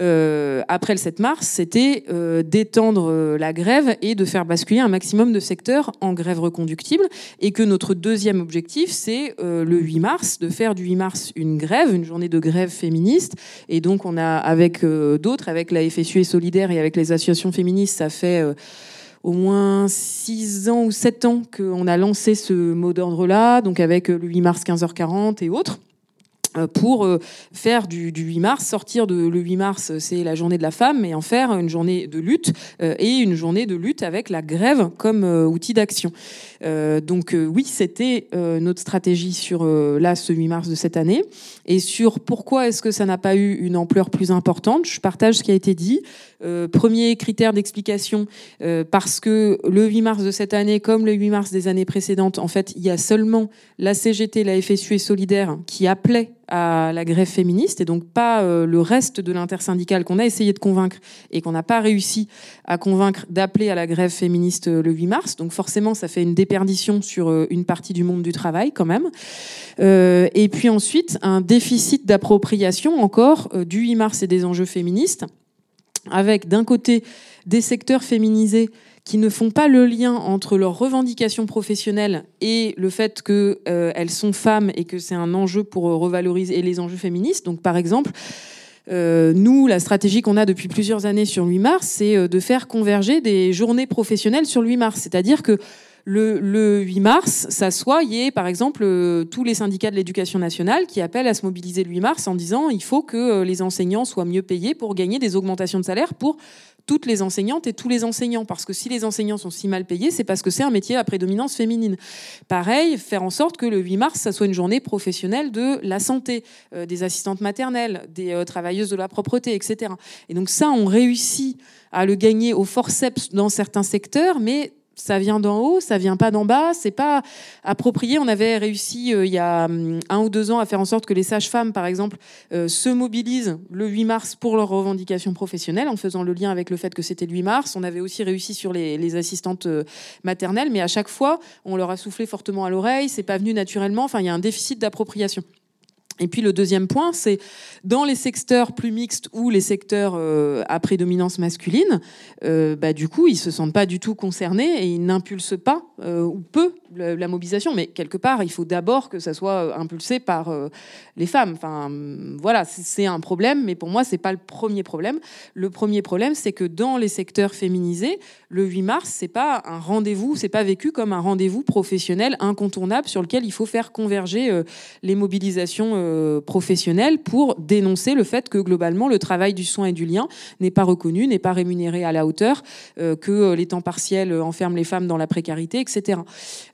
Speaker 4: euh, après le 7 mars, c'était euh, d'étendre euh, la grève et de faire basculer un maximum de secteurs en grève reconductible. Et que notre deuxième objectif, c'est le 8 mars, de faire du 8 mars une grève, une journée de grève féministe. Et donc, on a, avec d'autres, avec la FSU et Solidaire et avec les associations féministes, ça fait au moins 6 ans ou 7 ans qu'on a lancé ce mot d'ordre-là, donc avec le 8 mars 15h40 et autres. Euh, pour euh, faire du, 8 mars, sortir de le 8 mars, c'est la journée de la femme, mais en faire une journée de lutte euh, et une journée de lutte avec la grève comme outil d'action. donc oui, c'était notre stratégie sur là ce 8 mars de cette année et sur pourquoi est-ce que ça n'a pas eu une ampleur plus importante. Je partage ce qui a été dit. premier critère d'explication, parce que le 8 mars de cette année, comme le 8 mars des années précédentes, en fait, il y a seulement la CGT, la FSU et Solidaire qui appelaient à la grève féministe et donc pas euh, le reste de l'intersyndicale qu'on a essayé de convaincre et qu'on n'a pas réussi à convaincre d'appeler à la grève féministe euh, le 8 mars. Donc forcément, ça fait une déperdition sur euh, une partie du monde du travail quand même. et puis ensuite, un déficit d'appropriation encore du 8 mars et des enjeux féministes, avec d'un côté des secteurs féminisés qui ne font pas le lien entre leurs revendications professionnelles et le fait qu'elles euh, sont femmes et que c'est un enjeu pour euh, revaloriser les enjeux féministes. Donc, par exemple, euh, nous, la stratégie qu'on a depuis plusieurs années sur le 8 mars, c'est de faire converger des journées professionnelles sur le 8 mars. C'est-à-dire que le, le 8 mars s'assoit, il y ait par exemple tous les syndicats de l'éducation nationale qui appellent à se mobiliser le 8 mars en disant il faut que les enseignants soient mieux payés pour gagner des augmentations de salaire pour toutes les enseignantes et tous les enseignants. Parce que si les enseignants sont si mal payés, c'est parce que c'est un métier à prédominance féminine. Pareil, faire en sorte que le 8 mars, ça soit une journée professionnelle de la santé, euh, des assistantes maternelles, des euh, travailleuses de la propreté, etc. Et donc ça, on réussit à le gagner au forceps dans certains secteurs, mais ça vient d'en haut, ça vient pas d'en bas, c'est pas approprié. On avait réussi euh, il y a hum, un ou deux ans à faire en sorte que les sages-femmes, par exemple, euh, se mobilisent le 8 mars pour leurs revendications professionnelles, en faisant le lien avec le fait que c'était le 8 mars. On avait aussi réussi sur les, assistantes euh, maternelles, mais à chaque fois, on leur a soufflé fortement à l'oreille, c'est pas venu naturellement. Enfin, il y a un déficit d'appropriation. Et puis le deuxième point, c'est dans les secteurs plus mixtes ou les secteurs euh, à prédominance masculine, euh, bah, du coup, ils se sentent pas du tout concernés et ils n'impulsent pas euh, ou peu la, mobilisation. Mais quelque part, il faut d'abord que ça soit impulsé par euh, les femmes. Enfin, hum, voilà, c'est- un problème, mais pour moi, c'est pas le premier problème. Le premier problème, c'est que dans les secteurs féminisés, le 8 mars, c'est pas un rendez-vous, c'est pas vécu comme un rendez-vous professionnel incontournable sur lequel il faut faire converger euh, les mobilisations euh, professionnelles pour dénoncer le fait que globalement le travail du soin et du lien n'est pas reconnu, n'est pas rémunéré à la hauteur, euh, que euh, les temps partiels euh, enferment les femmes dans la précarité, etc.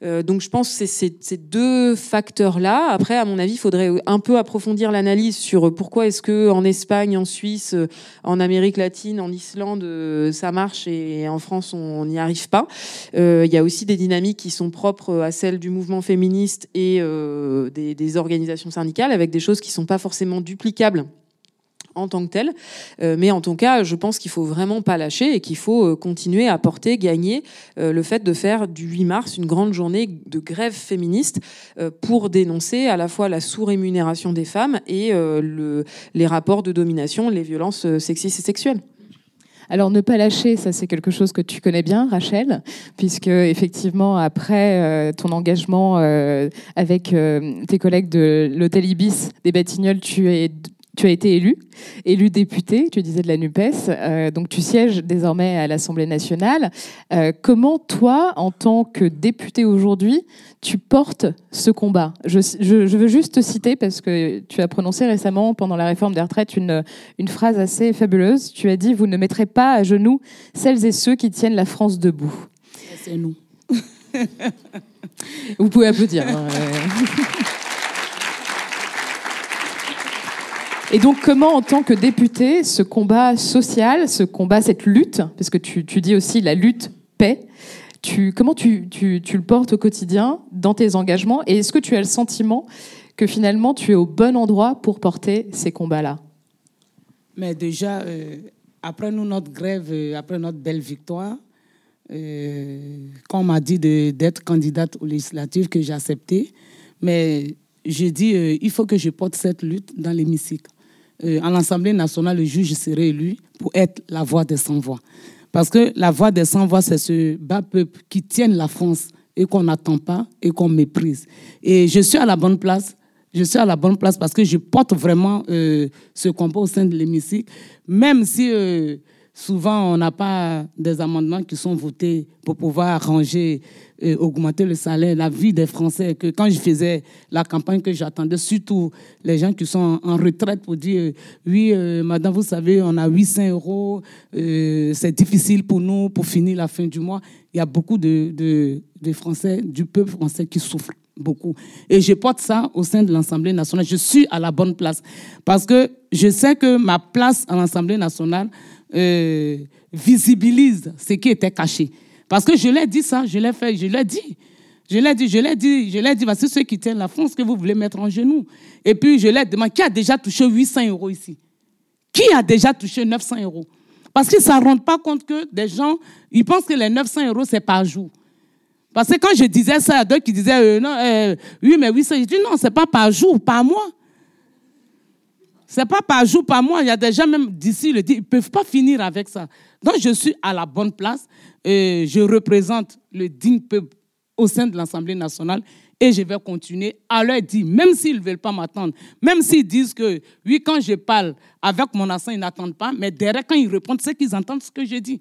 Speaker 4: Euh, donc je pense que c'est ces- deux facteurs-là. Après, à mon avis, il faudrait un peu approfondir l'analyse sur pourquoi est-ce que en Espagne, en Suisse, euh, en Amérique latine, en Islande, euh, ça marche et en France, on n'y arrive pas. Il y a aussi des dynamiques qui sont propres à celles du mouvement féministe et euh, des, des organisations syndicales, avec des choses qui sont pas forcément duplicables en tant que telles. Euh, mais en tout cas, je pense qu'il faut vraiment pas lâcher et qu'il faut euh, continuer à porter, gagner euh, le fait de faire du 8 mars une grande journée de grève féministe pour dénoncer à la fois la sous-rémunération des femmes et le, les rapports de domination, les violences sexistes et sexuelles.
Speaker 2: Alors ne pas lâcher, ça c'est quelque chose que tu connais bien, Rachel, puisque effectivement après ton engagement avec tes collègues de l'hôtel Ibis des Batignolles, tu es tu as été élu, élu député, tu disais de la NUPES, euh, donc tu sièges désormais à l'Assemblée nationale. Euh, comment toi, en tant que député aujourd'hui, tu portes ce combat? Je, je, je veux juste te citer, parce que tu as prononcé récemment, pendant la réforme des retraites, une, une phrase assez fabuleuse. Tu as dit, vous ne mettrez pas à genoux celles et ceux qui tiennent la France debout.
Speaker 5: C'est nous.
Speaker 2: Vous pouvez applaudir. hein, Et donc, comment, en tant que député, ce combat social, ce combat, cette lutte, parce que tu, tu dis aussi la lutte paix, tu, comment tu, tu, tu, le portes au quotidien dans tes engagements Et est-ce que tu as le sentiment que finalement tu es au bon endroit pour porter ces combats-là?
Speaker 5: Mais déjà, euh, après nous, notre grève, euh, après notre belle victoire, euh, quand on m'a dit d'être candidate aux législatives, que j'ai accepté, mais j'ai dit il faut que je porte cette lutte dans l'hémicycle. Euh, à l'Assemblée nationale, le juge serait élu pour être la voix des sans-voix. Parce que la voix des sans-voix, c'est ce bas peuple qui tienne la France et qu'on n'attend pas et qu'on méprise. Et je suis à la bonne place. Je suis à la bonne place parce que je porte vraiment euh, ce combat au sein de l'hémicycle, même si euh, souvent on n'a pas des amendements qui sont votés pour pouvoir arranger, euh, augmenter le salaire, la vie des Français. Que quand je faisais la campagne, que j'attendais surtout les gens qui sont en, retraite pour dire oui, euh, madame, vous savez, on a 800 euros, euh, c'est difficile pour nous pour finir la fin du mois. Il y a beaucoup de, de Français, du peuple français qui souffrent beaucoup. Et je porte ça au sein de l'Assemblée nationale. Je suis à la bonne place parce que je sais que ma place à l'Assemblée nationale euh, visibilise ce qui était caché. Parce que je l'ai dit ça, je l'ai fait, je l'ai dit. Je l'ai dit, je l'ai dit, je l'ai dit, parce que ceux qui tiennent la France que vous voulez mettre en genoux. Et puis je l'ai demandé, qui a déjà touché 800 euros ici? Qui a déjà touché 900 euros? Parce qu'ils ne s'en rendent pas compte que des gens, ils pensent que les 900 euros, c'est par jour. Parce que quand je disais ça à d'autres qui disaient, euh, non, euh, oui, mais 800, je dis non, c'est pas par jour, par mois. C'est pas par jour, par mois. Il y a des gens même d'ici, ils ne peuvent pas finir avec ça. Donc, je suis à la bonne place. Je représente le digne peuple au sein de l'Assemblée nationale. Et je vais continuer à leur dire, même s'ils ne veulent pas m'attendre, même s'ils disent que, oui, quand je parle avec mon accent, ils n'attendent pas, mais derrière, quand ils répondent, c'est qu'ils entendent ce que je dis.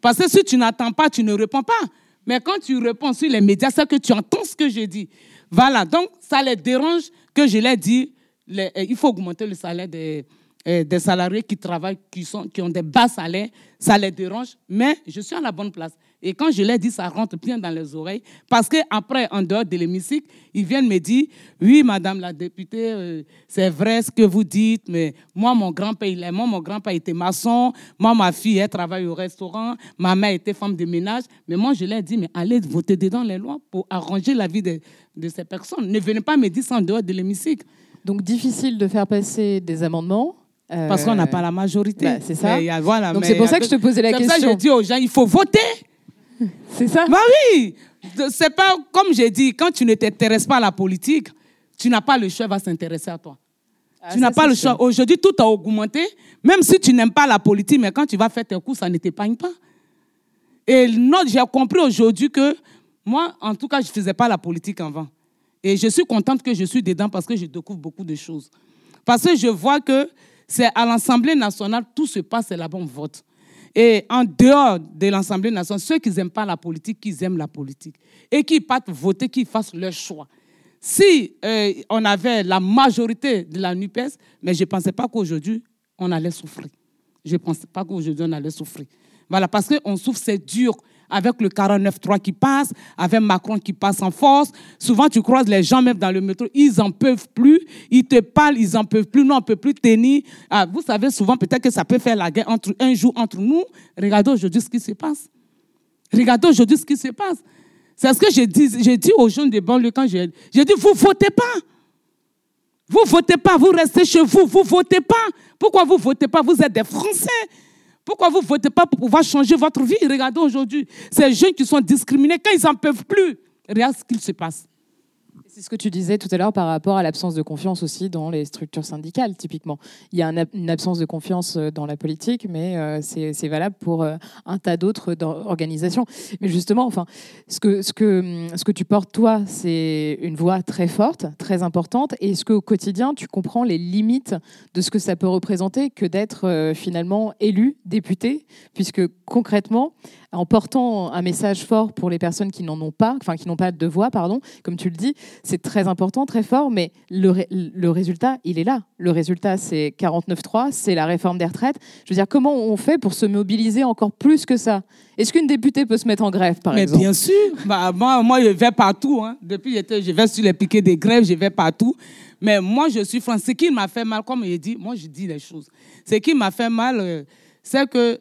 Speaker 5: Parce que si tu n'attends pas, tu ne réponds pas. Mais quand tu réponds sur les médias, c'est que tu entends ce que je dis. Voilà, donc ça les dérange que je leur dis, euh, il faut augmenter le salaire des, euh, des salariés qui travaillent, qui, sont, qui ont des bas salaires, ça les dérange, mais je suis à la bonne place. Et quand je leur dis, ça rentre bien dans les oreilles, parce qu'après, en dehors de l'hémicycle, ils viennent me dire, oui, madame la députée, euh, c'est vrai ce que vous dites, mais moi, mon grand-père, il est, moi, mon grand-père était maçon, moi, ma fille, elle travaille au restaurant, ma mère était femme de ménage, mais moi, je leur dis, mais allez voter dedans les lois pour arranger la vie de, de ces personnes. Ne venez pas me dire ça en dehors de l'hémicycle.
Speaker 2: Donc difficile de faire passer des amendements. euh,
Speaker 5: Parce qu'on n'a pas la majorité.
Speaker 2: bah, c'est ça.
Speaker 5: Mais voilà,
Speaker 2: Donc c'est pour ça que je te posais la
Speaker 5: C'est pour ça que
Speaker 2: question.
Speaker 5: je dis aux gens, il faut voter.
Speaker 2: C'est ça?
Speaker 5: Bah oui, c'est pas comme j'ai dit, quand tu ne t'intéresses pas à la politique, tu n'as pas le choix, va s'intéresser à toi.
Speaker 2: Ah,
Speaker 5: tu n'as pas le choix. Aujourd'hui, tout a augmenté. Même si tu n'aimes pas la politique, mais quand tu vas faire tes cours, ça ne t'épargne pas. Et non, j'ai compris aujourd'hui que moi, en tout cas, je ne faisais pas la politique avant. Et je suis contente que je suis dedans parce que je découvre beaucoup de choses. Parce que je vois que c'est à l'Assemblée nationale, tout se passe, c'est là-bas on vote. Et en dehors de l'Assemblée nationale, ceux qui n'aiment pas la politique, qui aiment la politique. Et qui partent voter, qui fassent leur choix. Si euh, on avait la majorité de la NUPES, mais je ne pensais pas qu'aujourd'hui, on allait souffrir. Je ne pensais pas qu'aujourd'hui, on allait souffrir. Voilà, parce qu'on souffre, c'est dur. Avec le 49-3 qui passe, avec Macron qui passe en force. Souvent, tu croises les gens, même dans le métro, ils n'en peuvent plus. Ils te parlent, ils n'en peuvent plus. Nous, on ne peut plus tenir. Ah, vous savez, souvent, peut-être que ça peut faire la guerre entre, un jour entre nous. Regardez aujourd'hui ce qui se passe. Regardez aujourd'hui ce qui se passe. C'est ce que j'ai dit, j'ai dit aux jeunes de banlieue quand j'ai j'ai dit, vous votez pas. Vous votez pas, vous restez chez vous, vous votez pas. Pourquoi vous votez pas? Vous êtes des Français. Pourquoi vous votez pas pour pouvoir changer votre vie? Regardez aujourd'hui, ces jeunes qui sont discriminés, quand ils n'en peuvent plus, regarde ce qu'il se passe.
Speaker 2: C'est ce que tu disais tout à l'heure par rapport à l'absence de confiance aussi dans les structures syndicales, typiquement. Il y a une absence de confiance euh, dans la politique, mais euh, c'est valable pour euh, un tas d'autres organisations. Mais justement, enfin, ce que, ce que, ce que tu portes, toi, c'est une voix très forte, très importante. Et est-ce qu'au quotidien, tu comprends les limites de ce que ça peut représenter que d'être finalement élu, député, puisque concrètement, en portant un message fort pour les personnes qui n'en ont pas, enfin qui n'ont pas de voix, pardon, comme tu le dis, c'est très important, très fort, mais le, ré- le résultat, il est là. Le résultat, c'est 49.3, c'est la réforme des retraites. Je veux dire, comment on fait pour se mobiliser encore plus que ça? Est-ce qu'une députée peut se mettre en grève, par
Speaker 5: Mais
Speaker 2: exemple?
Speaker 5: bien sûr, bah, moi, moi, je vais partout. hein. Depuis je vais sur les piquets des grèves, je vais partout. Mais moi, je suis français. Ce qui m'a fait mal, comme il dit, moi, je dis les choses. Ce qui m'a fait mal, euh, c'est que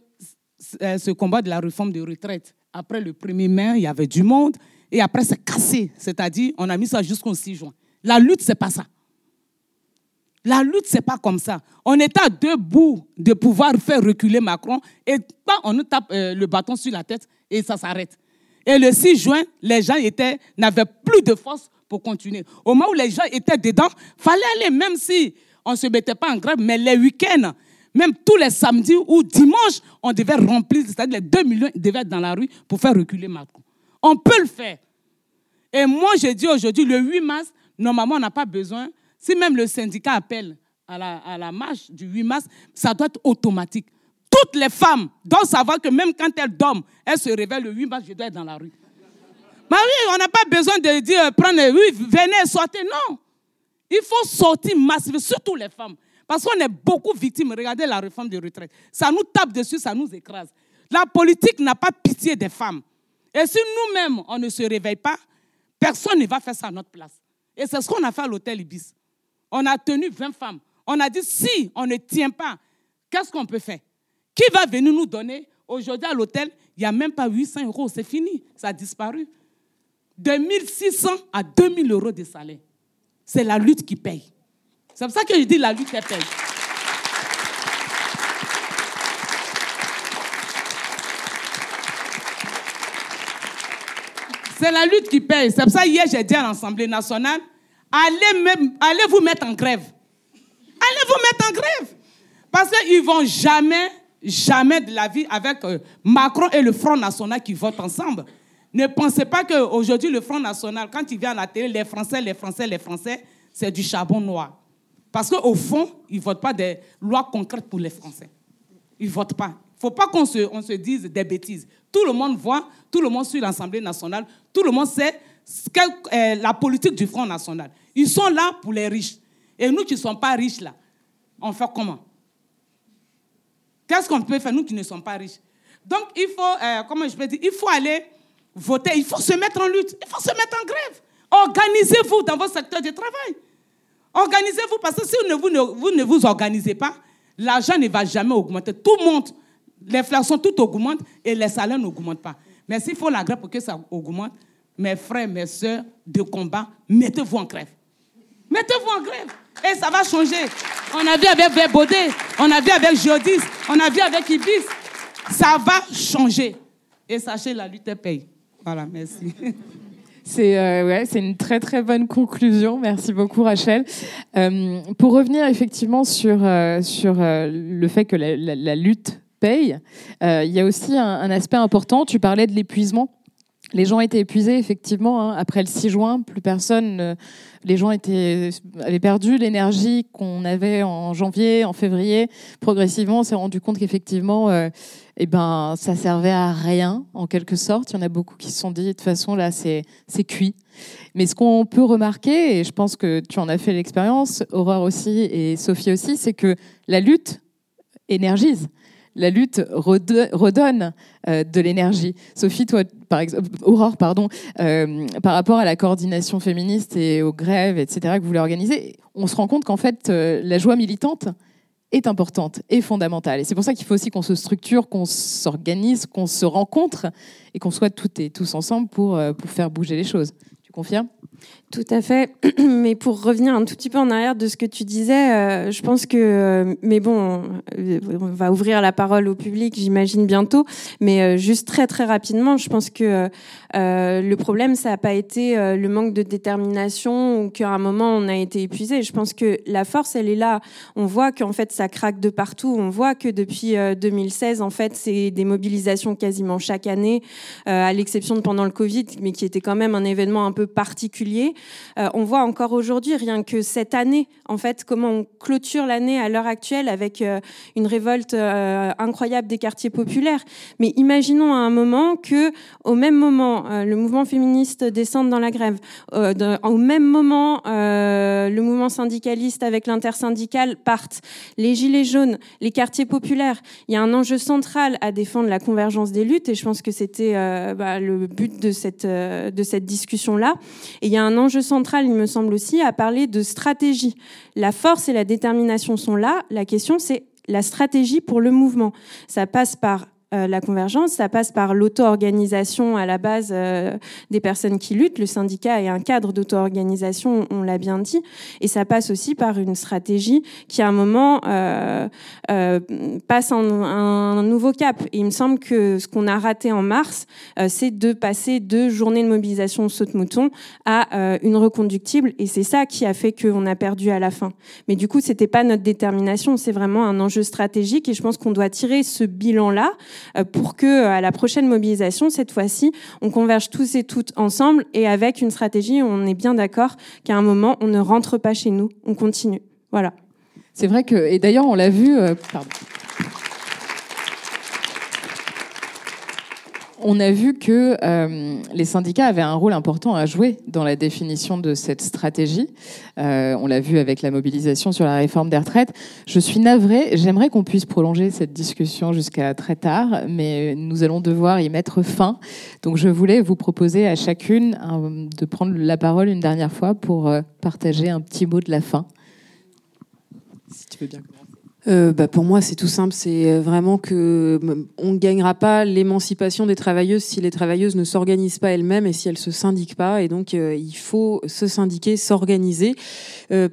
Speaker 5: ce combat de la réforme des retraites, après le 1er mai, il y avait du monde. Et après, c'est cassé. C'est-à-dire, on a mis ça jusqu'au 6 juin. La lutte, c'est pas ça. La lutte, c'est pas comme ça. On est à deux bouts de pouvoir faire reculer Macron et pas on nous tape euh, le bâton sur la tête et ça s'arrête. Et le 6 juin, les gens étaient n'avaient plus de force pour continuer. Au moment où les gens étaient dedans, fallait aller, même si on ne se mettait pas en grève, mais les week-ends, même tous les samedis ou dimanches, on devait remplir, c'est-à-dire les 2 millions devaient être dans la rue pour faire reculer Macron. On peut le faire. Et moi, je dis aujourd'hui, le 8 mars, normalement, on n'a pas besoin. Si même le syndicat appelle à la, à la marche du 8 mars, ça doit être automatique. Toutes les femmes doivent savoir que même quand elles dorment, elles se réveillent le 8 mars, je dois être dans la rue. Mais oui, on n'a pas besoin de dire, prenez, oui, venez, sortez. Non. Il faut sortir massivement, surtout les femmes. Parce qu'on est beaucoup victimes. Regardez la réforme des retraites. Ça nous tape dessus, ça nous écrase. La politique n'a pas pitié des femmes. Et si nous-mêmes, on ne se réveille pas, personne ne va faire ça à notre place. Et c'est ce qu'on a fait à l'hôtel Ibis. On a tenu 20 femmes. On a dit, si on ne tient pas, qu'est-ce qu'on peut faire? Qui va venir nous donner? Aujourd'hui, à l'hôtel, il n'y a même pas 800 euros. C'est fini. Ça a disparu. De 1600 à 2000 euros de salaire. C'est la lutte qui paye. C'est pour ça que je dis la lutte elle paye. C'est la lutte qui paye. C'est pour ça hier j'ai dit à l'Assemblée nationale, allez, même, allez vous mettre en grève. Allez vous mettre en grève. Parce qu'ils ne vont jamais, jamais de la vie avec euh, Macron et le Front National qui votent ensemble. Ne pensez pas qu'aujourd'hui, le Front National, quand il vient à la télé, les Français, les Français, les Français, c'est du charbon noir. Parce qu'au fond, ils ne votent pas des lois concrètes pour les Français. Ils ne votent pas.
Speaker 7: faut pas qu'on se, on se dise des bêtises. Tout le monde voit, tout le monde suit l'Assemblée nationale, tout le monde sait euh, la politique du Front national. Ils sont là pour les riches. Et nous qui ne sommes pas riches, là, on fait comment? Qu'est-ce qu'on peut faire, nous qui ne sommes pas riches? Donc, il faut, euh, comment je peux dire, il faut aller voter, il faut se mettre en lutte, il faut se mettre en grève. Organisez-vous dans votre secteur de travail. Organisez-vous parce que si vous ne vous, organisez pas, l'argent ne va jamais augmenter. Tout monte. L'inflation, tout augmente et les salaires n'augmentent pas. Mais s'il faut la grève pour que ça augmente, mes frères, mes soeurs de combat, mettez-vous en grève. Mettez-vous en grève. Et ça va changer. On a vu avec Verbaudet, on a vu avec Jodis, on a vu avec Ibis. Ça va changer. Et sachez, la lutte paye. Voilà, merci.
Speaker 2: C'est euh, ouais, c'est une très très bonne conclusion. Merci beaucoup Rachel. Euh, pour revenir effectivement sur euh, sur le fait que la, lutte paye, il y a aussi un aspect important. Tu parlais de l'épuisement. Les gens étaient épuisés effectivement hein. après le 6 juin. Plus personne. les gens étaient avaient perdu l'énergie qu'on avait en janvier, en février. Progressivement, on s'est rendu compte qu'effectivement. euh, eh ben, ça servait à rien, en quelque sorte. Il y en a beaucoup qui se sont dit, de toute façon, là, c'est c'est cuit. Mais ce qu'on peut remarquer, et je pense que tu en as fait l'expérience, Aurore aussi et Sophie aussi, c'est que la lutte énergise. La lutte redonne euh, de l'énergie. Sophie, toi, par exemple, Aurore, pardon, euh, par rapport à la coordination féministe et aux grèves, etc., que vous voulez organiser, on se rend compte qu'en fait, euh, la joie militante est importante et fondamentale. Et c'est pour ça qu'il faut aussi qu'on se structure, qu'on s'organise, qu'on se rencontre et qu'on soit toutes et tous ensemble pour, pour faire bouger les choses. Tu confirmes?
Speaker 6: Tout à fait. Mais pour revenir un tout petit peu en arrière de ce que tu disais, euh, je pense que, euh, mais bon, euh, on va ouvrir la parole au public, j'imagine bientôt. Mais juste très très rapidement, je pense que le problème, ça n'a pas été le manque de détermination ou qu'à un moment on a été épuisé. Je pense que la force, elle est là. On voit qu'en fait ça craque de partout. On voit que depuis euh, 2016, en fait, c'est des mobilisations quasiment chaque année, à l'exception de pendant le Covid, mais qui était quand même un événement un peu particulier. Euh, on voit encore aujourd'hui, rien que cette année, en fait, comment on clôture l'année à l'heure actuelle avec euh, une révolte euh, incroyable des quartiers populaires. Mais imaginons à un moment que, au même moment, le mouvement féministe descende dans la grève. Au même moment, le mouvement syndicaliste avec l'intersyndicale partent. Les gilets jaunes, les quartiers populaires. Il y a un enjeu central à défendre la convergence des luttes, et je pense que c'était bah, le but de cette de cette discussion là. Et il y a un enjeu central, il me semble aussi, à parler de stratégie. La force et la détermination sont là. La question, c'est la stratégie pour le mouvement. Ça passe par euh, la convergence, ça passe par l'auto-organisation à la base euh, des personnes qui luttent. Le syndicat est un cadre d'auto-organisation, on l'a bien dit, et ça passe aussi par une stratégie qui, à un moment, euh, euh, passe un, nouveau cap. Et il me semble que ce qu'on a raté en mars, euh, c'est de passer de journées de mobilisation saute-mouton à une reconductible, et c'est ça qui a fait qu'on a perdu à la fin. Mais du coup, c'était pas notre détermination, c'est vraiment un enjeu stratégique, et je pense qu'on doit tirer ce bilan-là pour que à la prochaine mobilisation, cette fois-ci, on converge tous et toutes ensemble et avec une stratégie, on est bien d'accord qu'à un moment, on ne rentre pas chez nous, on continue. Voilà.
Speaker 2: C'est vrai que, et d'ailleurs, on l'a vu. euh, pardon. On a vu que euh, les syndicats avaient un rôle important à jouer dans la définition de cette stratégie. Euh, on l'a vu avec la mobilisation sur la réforme des retraites. Je suis navrée, j'aimerais qu'on puisse prolonger cette discussion jusqu'à très tard, mais nous allons devoir y mettre fin. Donc je voulais vous proposer à chacune euh, de prendre la parole une dernière fois pour euh, partager un petit mot de la fin.
Speaker 4: Si tu veux bien Euh, bah, pour moi, c'est tout simple. C'est euh, vraiment que on ne gagnera pas l'émancipation des travailleuses si les travailleuses ne s'organisent pas elles-mêmes et si elles se syndiquent pas. Et donc, euh, il faut se syndiquer, s'organiser,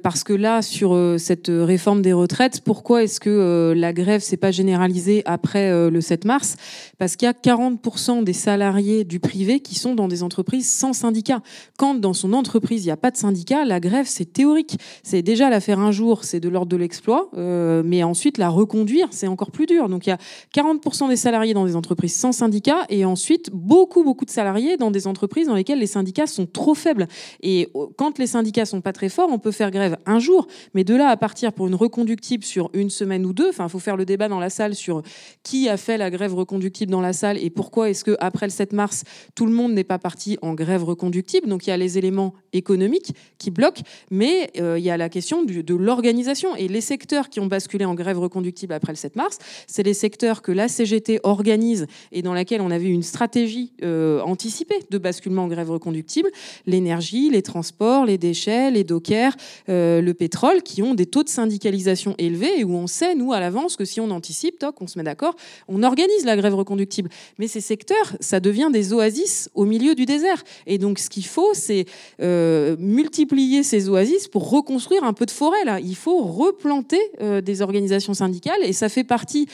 Speaker 4: parce que là, sur cette réforme des retraites, pourquoi est-ce que la grève s'est pas généralisée après le 7 mars? Parce qu'il y a 40% des salariés du privé qui sont dans des entreprises sans syndicat. Quand dans son entreprise il n'y a pas de syndicat, la grève c'est théorique. C'est déjà la faire un jour, c'est de l'ordre de l'exploit, mais mais ensuite la reconduire, c'est encore plus dur. Donc il y a 40% des salariés dans des entreprises sans syndicat et ensuite beaucoup, beaucoup de salariés dans des entreprises dans lesquelles les syndicats sont trop faibles. Et quand les syndicats sont pas très forts, on peut faire grève un jour, mais de là à partir pour une reconductible sur une semaine ou deux, enfin, il faut faire le débat dans la salle sur qui a fait la grève reconductible dans la salle et pourquoi est-ce que après le 7 mars, tout le monde n'est pas parti en grève reconductible. Donc il y a les éléments économiques qui bloquent, mais euh, il y a la question de l'organisation et les secteurs qui ont basculé en grève reconductible après le 7 mars, c'est les secteurs que la CGT organise et dans laquelle on avait une stratégie euh, anticipée de basculement en grève reconductible, l'énergie, les transports, les déchets, les dockers, euh, le pétrole, qui ont des taux de syndicalisation élevés et où on sait, nous, à l'avance, que si on anticipe, toc, on se met d'accord, on organise la grève reconductible. Mais ces secteurs, ça devient des oasis au milieu du désert. Et donc, ce qu'il faut, c'est euh, multiplier ces oasis pour reconstruire un peu de forêt. Là. Il faut replanter des organisations syndicales et ça fait partie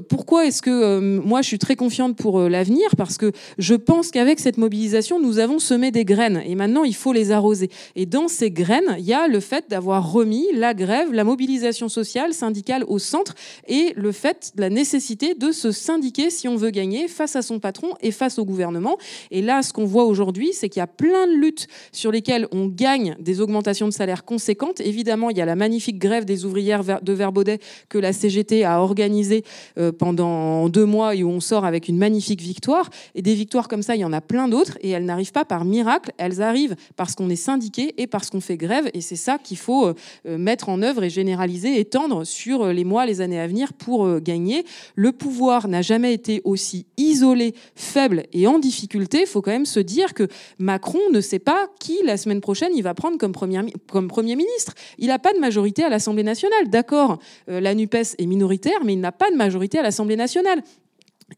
Speaker 4: pourquoi est-ce que euh, moi je suis très confiante pour euh, l'avenir? Parce que je pense qu'avec cette mobilisation, nous avons semé des graines et maintenant il faut les arroser. Et dans ces graines, il y a le fait d'avoir remis la grève, la mobilisation sociale, syndicale au centre et le fait de la nécessité de se syndiquer si on veut gagner face à son patron et face au gouvernement. Et là, ce qu'on voit aujourd'hui, c'est qu'il y a plein de luttes sur lesquelles on gagne des augmentations de salaire conséquentes. Évidemment, il y a la magnifique grève des ouvrières de Verbaudet que la CGT a organisée euh, pendant deux mois et où on sort avec une magnifique victoire. Et des victoires comme ça, il y en a plein d'autres et elles n'arrivent pas par miracle, elles arrivent parce qu'on est syndiqué et parce qu'on fait grève. Et c'est ça qu'il faut euh, mettre en œuvre et généraliser, étendre sur les mois, les années à venir pour euh, gagner. Le pouvoir n'a jamais été aussi isolé, faible et en difficulté. Il faut quand même se dire que Macron ne sait pas qui la semaine prochaine il va prendre comme premier, comme premier ministre. Il n'a pas de majorité à l'Assemblée nationale. D'accord, la NUPES est minoritaire, mais il n'a pas de majorité à l'Assemblée nationale.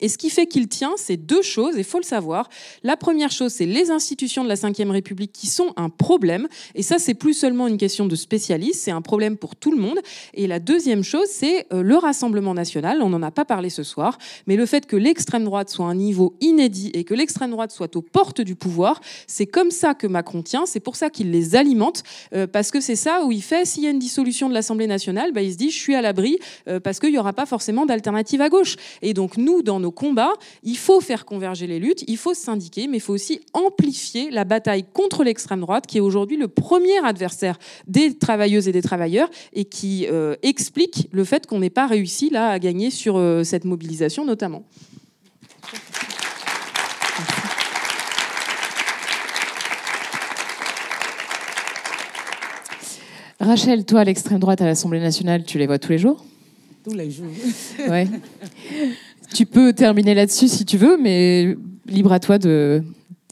Speaker 4: Et ce qui fait qu'il tient, c'est deux choses, il faut le savoir. La première chose, c'est les institutions de la Ve République qui sont un problème. Et ça, c'est plus seulement une question de spécialistes, c'est un problème pour tout le monde. Et la deuxième chose, c'est euh, le Rassemblement national. On n'en a pas parlé ce soir, mais le fait que l'extrême droite soit à un niveau inédit et que l'extrême droite soit aux portes du pouvoir, c'est comme ça que Macron tient. C'est pour ça qu'il les alimente, euh, parce que c'est ça où il fait, s'il y a une dissolution de l'Assemblée nationale, bah, il se dit, je suis à l'abri, euh, parce qu'il n'y aura pas forcément d'alternative à gauche. Et donc, nous, dans nos combats, il faut faire converger les luttes, il faut syndiquer, mais il faut aussi amplifier la bataille contre l'extrême droite, qui est aujourd'hui le premier adversaire des travailleuses et des travailleurs, et qui euh, explique le fait qu'on n'ait pas réussi là à gagner sur euh, cette mobilisation notamment.
Speaker 2: Rachel, toi, l'extrême droite à l'Assemblée nationale, tu les vois tous les jours?
Speaker 5: Tous les jours.
Speaker 2: Ouais. tu peux terminer là-dessus si tu veux, mais libre à toi de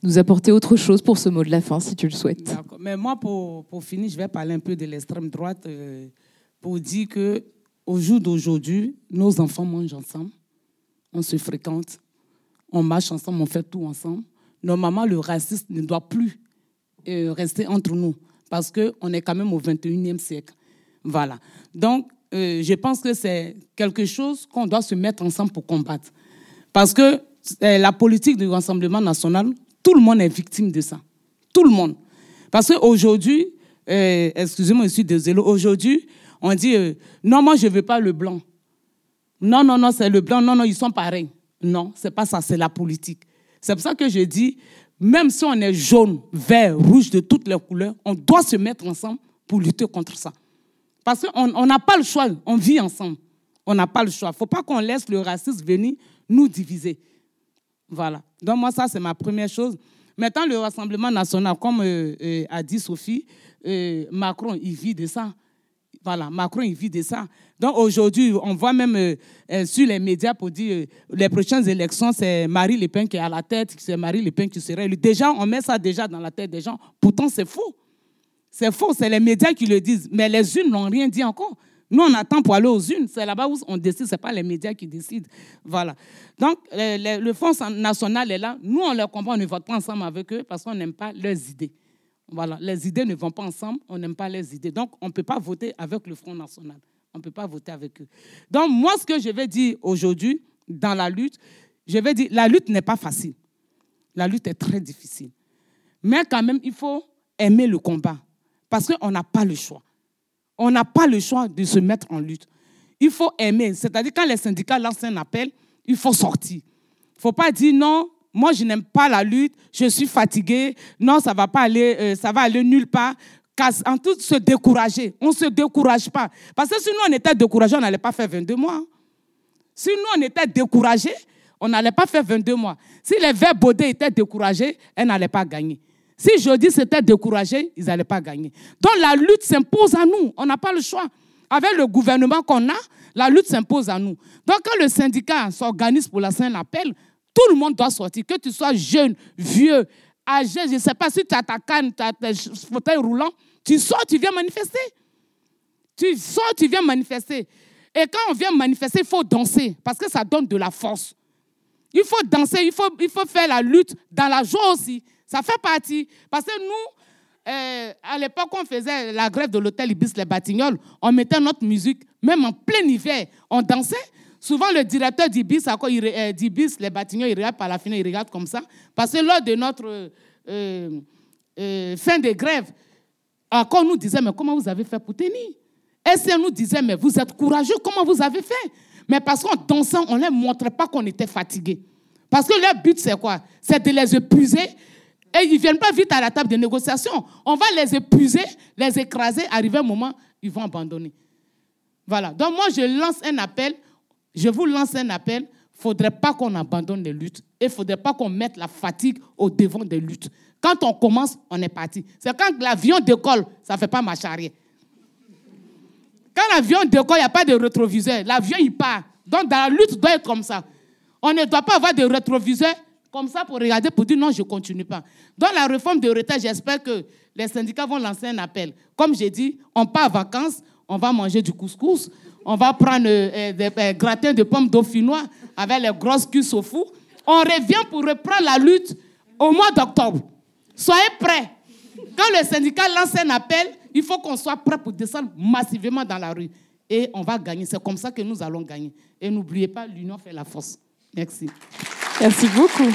Speaker 2: nous apporter autre chose pour ce mot de la fin, si tu le souhaites.
Speaker 5: Mais moi, pour, pour, finir, je vais parler un peu de l'extrême droite euh, pour dire que au jour d'aujourd'hui, nos enfants mangent ensemble, on se fréquente, on marche ensemble, on fait tout ensemble. Normalement, le racisme ne doit plus euh, rester entre nous parce qu'on est quand même au 21e siècle. Voilà. Donc, euh, je pense que c'est quelque chose qu'on doit se mettre ensemble pour combattre. Parce que euh, la politique du Rassemblement national, tout le monde est victime de ça. Tout le monde. Parce qu'aujourd'hui, euh, excusez-moi, je suis désolé, aujourd'hui, on dit non, moi je ne veux pas le blanc. Non, non, non, c'est le blanc. Non, non, ils sont pareils. Non, c'est pas ça, c'est la politique. C'est pour ça que je dis, même si on est jaune, vert, rouge, de toutes les couleurs, on doit se mettre ensemble pour lutter contre ça. Parce qu'on n'a pas le choix, on vit ensemble. On n'a pas le choix. Il ne faut pas qu'on laisse le racisme venir nous diviser. Voilà. Donc moi, ça, c'est ma première chose. Maintenant, le Rassemblement national, comme euh, euh, a dit Sophie, euh, Macron, il vit de ça. Voilà, Macron, il vit de ça. Donc aujourd'hui, on voit même sur les médias pour dire les prochaines élections, c'est Marie Le Pen qui est à la tête, c'est Marie Le Pen qui serait Déjà, on met ça déjà dans la tête des gens. Pourtant, c'est faux. C'est faux, c'est les médias qui le disent. Mais les unes n'ont rien dit encore. Nous, on attend pour aller aux unes. C'est là-bas où on décide, ce n'est pas les médias qui décident. Voilà. Donc, le, Fonds national est là. Nous, on les comprend, on ne vote pas ensemble avec eux parce qu'on n'aime pas leurs idées. Voilà. Les idées ne vont pas ensemble, on n'aime pas les idées. Donc, on ne peut pas voter avec le Front national. On ne peut pas voter avec eux. Donc, moi, ce que je vais dire aujourd'hui, dans la lutte, je vais dire, la lutte n'est pas facile. La lutte est très difficile. Mais quand même, il faut aimer le combat. Parce qu'on n'a pas le choix. On n'a pas le choix de se mettre en lutte. il faut aimer. C'est-à-dire, quand les syndicats lancent un appel, il faut sortir. Il ne faut pas dire non, moi je n'aime pas la lutte, je suis fatigué, non, ça va pas aller, euh, ça va aller nulle part. En tout, se décourager. On ne se décourage pas. Parce que si nous, on était découragés, on n'allait pas faire 22 mois. Si nous, on était découragés, on n'allait pas faire 22 mois. Si les Verts étaient découragés, elles n'allaient pas gagner. Si jeudi c'était découragé, ils n'allaient pas gagner. Donc la lutte s'impose à nous. On n'a pas le choix. Avec le gouvernement qu'on a, la lutte s'impose à nous. Donc quand le syndicat s'organise pour la Saint-Appel, tout le monde doit sortir. Que tu sois jeune, vieux, âgé, je ne sais pas si tu as ta canne, tu as tes fauteuils roulants, tu sors, tu viens manifester. Tu sors, tu viens manifester. Et quand on vient manifester, il faut danser parce que ça donne de la force. Il faut danser, il faut, il faut faire la lutte dans la joie aussi. Ça fait partie. Parce que nous, euh, à l'époque, on faisait la grève de l'hôtel Ibis Les Batignolles, on mettait notre musique, même en plein hiver, on dansait. Souvent, le directeur d'Ibis, euh, d'Ibis Les Batignolles, il regarde par la fenêtre, il regarde comme ça. Parce que lors de notre euh, fin de grève, encore nous disait, mais comment vous avez fait pour tenir? Et si nous disait, mais vous êtes courageux, comment vous avez fait? Mais parce qu'en dansant, on ne leur montrait pas qu'on était fatigué. Parce que leur but, c'est quoi? C'est de les épuiser et ils ne viennent pas vite à la table de négociation. On va les épuiser, les écraser. Arrivé un moment, ils vont abandonner. Voilà. Donc moi, je lance un appel. Je vous lance un appel. Il ne faudrait pas qu'on abandonne les luttes. Et il ne faudrait pas qu'on mette la fatigue au devant des luttes. Quand on commence, on est parti. C'est quand l'avion décolle, ça ne fait pas marche. Quand l'avion décolle, il n'y a pas de rétroviseur. L'avion, il part. Donc, dans la lutte, doit être comme ça. On ne doit pas avoir de rétroviseur comme ça pour regarder, pour dire non, je ne continue pas. Dans la réforme de retraite, j'espère que les syndicats vont lancer un appel. Comme j'ai dit, on part en vacances, on va manger du couscous, on va prendre euh, des euh, gratins de pommes dauphinois avec les grosses cuisses au four. On revient pour reprendre la lutte au mois d'octobre. Soyez prêts. Quand le syndicat lance un appel, il faut qu'on soit prêt pour descendre massivement dans la rue. Et on va gagner. C'est comme ça que nous allons gagner. Et n'oubliez pas, l'union fait la force. Merci.
Speaker 3: Merci beaucoup.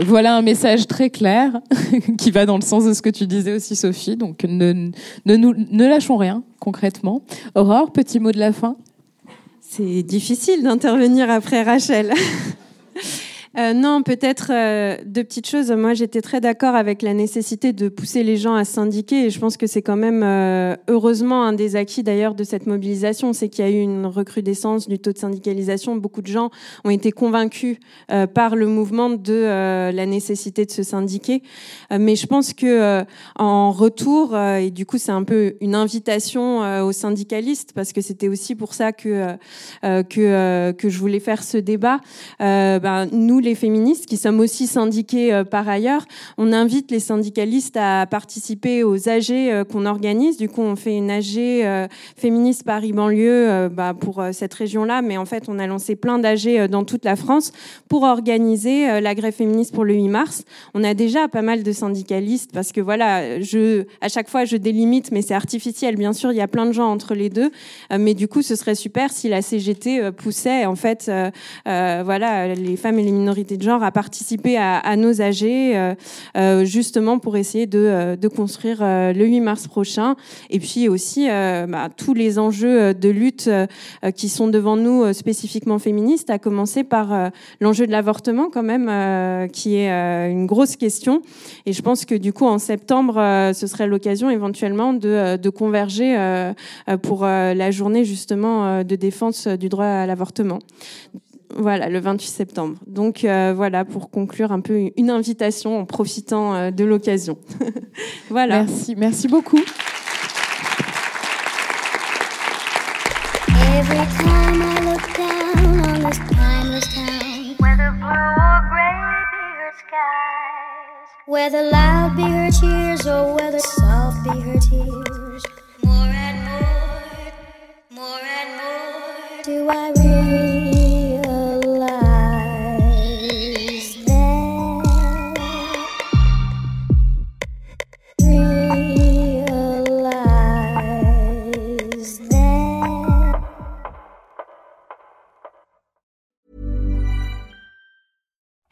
Speaker 3: Voilà un message très clair qui va dans le sens de ce que tu disais aussi, Sophie. Donc ne, ne, lâchons rien concrètement. Aurore, petit mot de la fin?
Speaker 6: C'est difficile d'intervenir après Rachel. Euh, non, peut-être euh, deux petites choses. Moi, j'étais très d'accord avec la nécessité de pousser les gens à syndiquer. Et je pense que c'est quand même, euh, heureusement, un des acquis d'ailleurs de cette mobilisation, c'est qu'il y a eu une recrudescence du taux de syndicalisation. Beaucoup de gens ont été convaincus par le mouvement de la nécessité de se syndiquer. mais je pense que en retour, et du coup, c'est un peu une invitation aux syndicalistes, parce que c'était aussi pour ça que que que je voulais faire ce débat. Ben, nous, les féministes, qui sommes aussi syndiqués euh, par ailleurs, on invite les syndicalistes à participer aux AG euh, qu'on organise. Du coup, on fait une AG euh, féministe Paris-Banlieue bah, pour cette région-là, mais en fait, on a lancé plein d'AG dans toute la France pour organiser la grève féministe pour le 8 mars. On a déjà pas mal de syndicalistes parce que voilà, à chaque fois, je délimite, mais c'est artificiel. Bien sûr, il y a plein de gens entre les deux, mais du coup, ce serait super si la CGT poussait en fait, voilà, les femmes et de genre à participer à, nos AG, euh, euh, justement pour essayer de, euh, construire le 8 mars prochain. Et puis aussi bah, tous les enjeux de lutte qui sont devant nous spécifiquement féministes, à commencer par l'enjeu de l'avortement quand même, qui est une grosse question. Et je pense que du coup, en septembre, ce serait l'occasion éventuellement de converger pour la journée justement de défense du droit à l'avortement. Voilà, le 28 septembre. Donc euh, voilà, pour conclure un peu une invitation en profitant euh, de l'occasion. voilà.
Speaker 3: Merci, merci beaucoup. Every time I look down on this timeless town, whether blue or gray be her skies, whether loud be her cheers or whether soft be her tears, more and more, more and more do I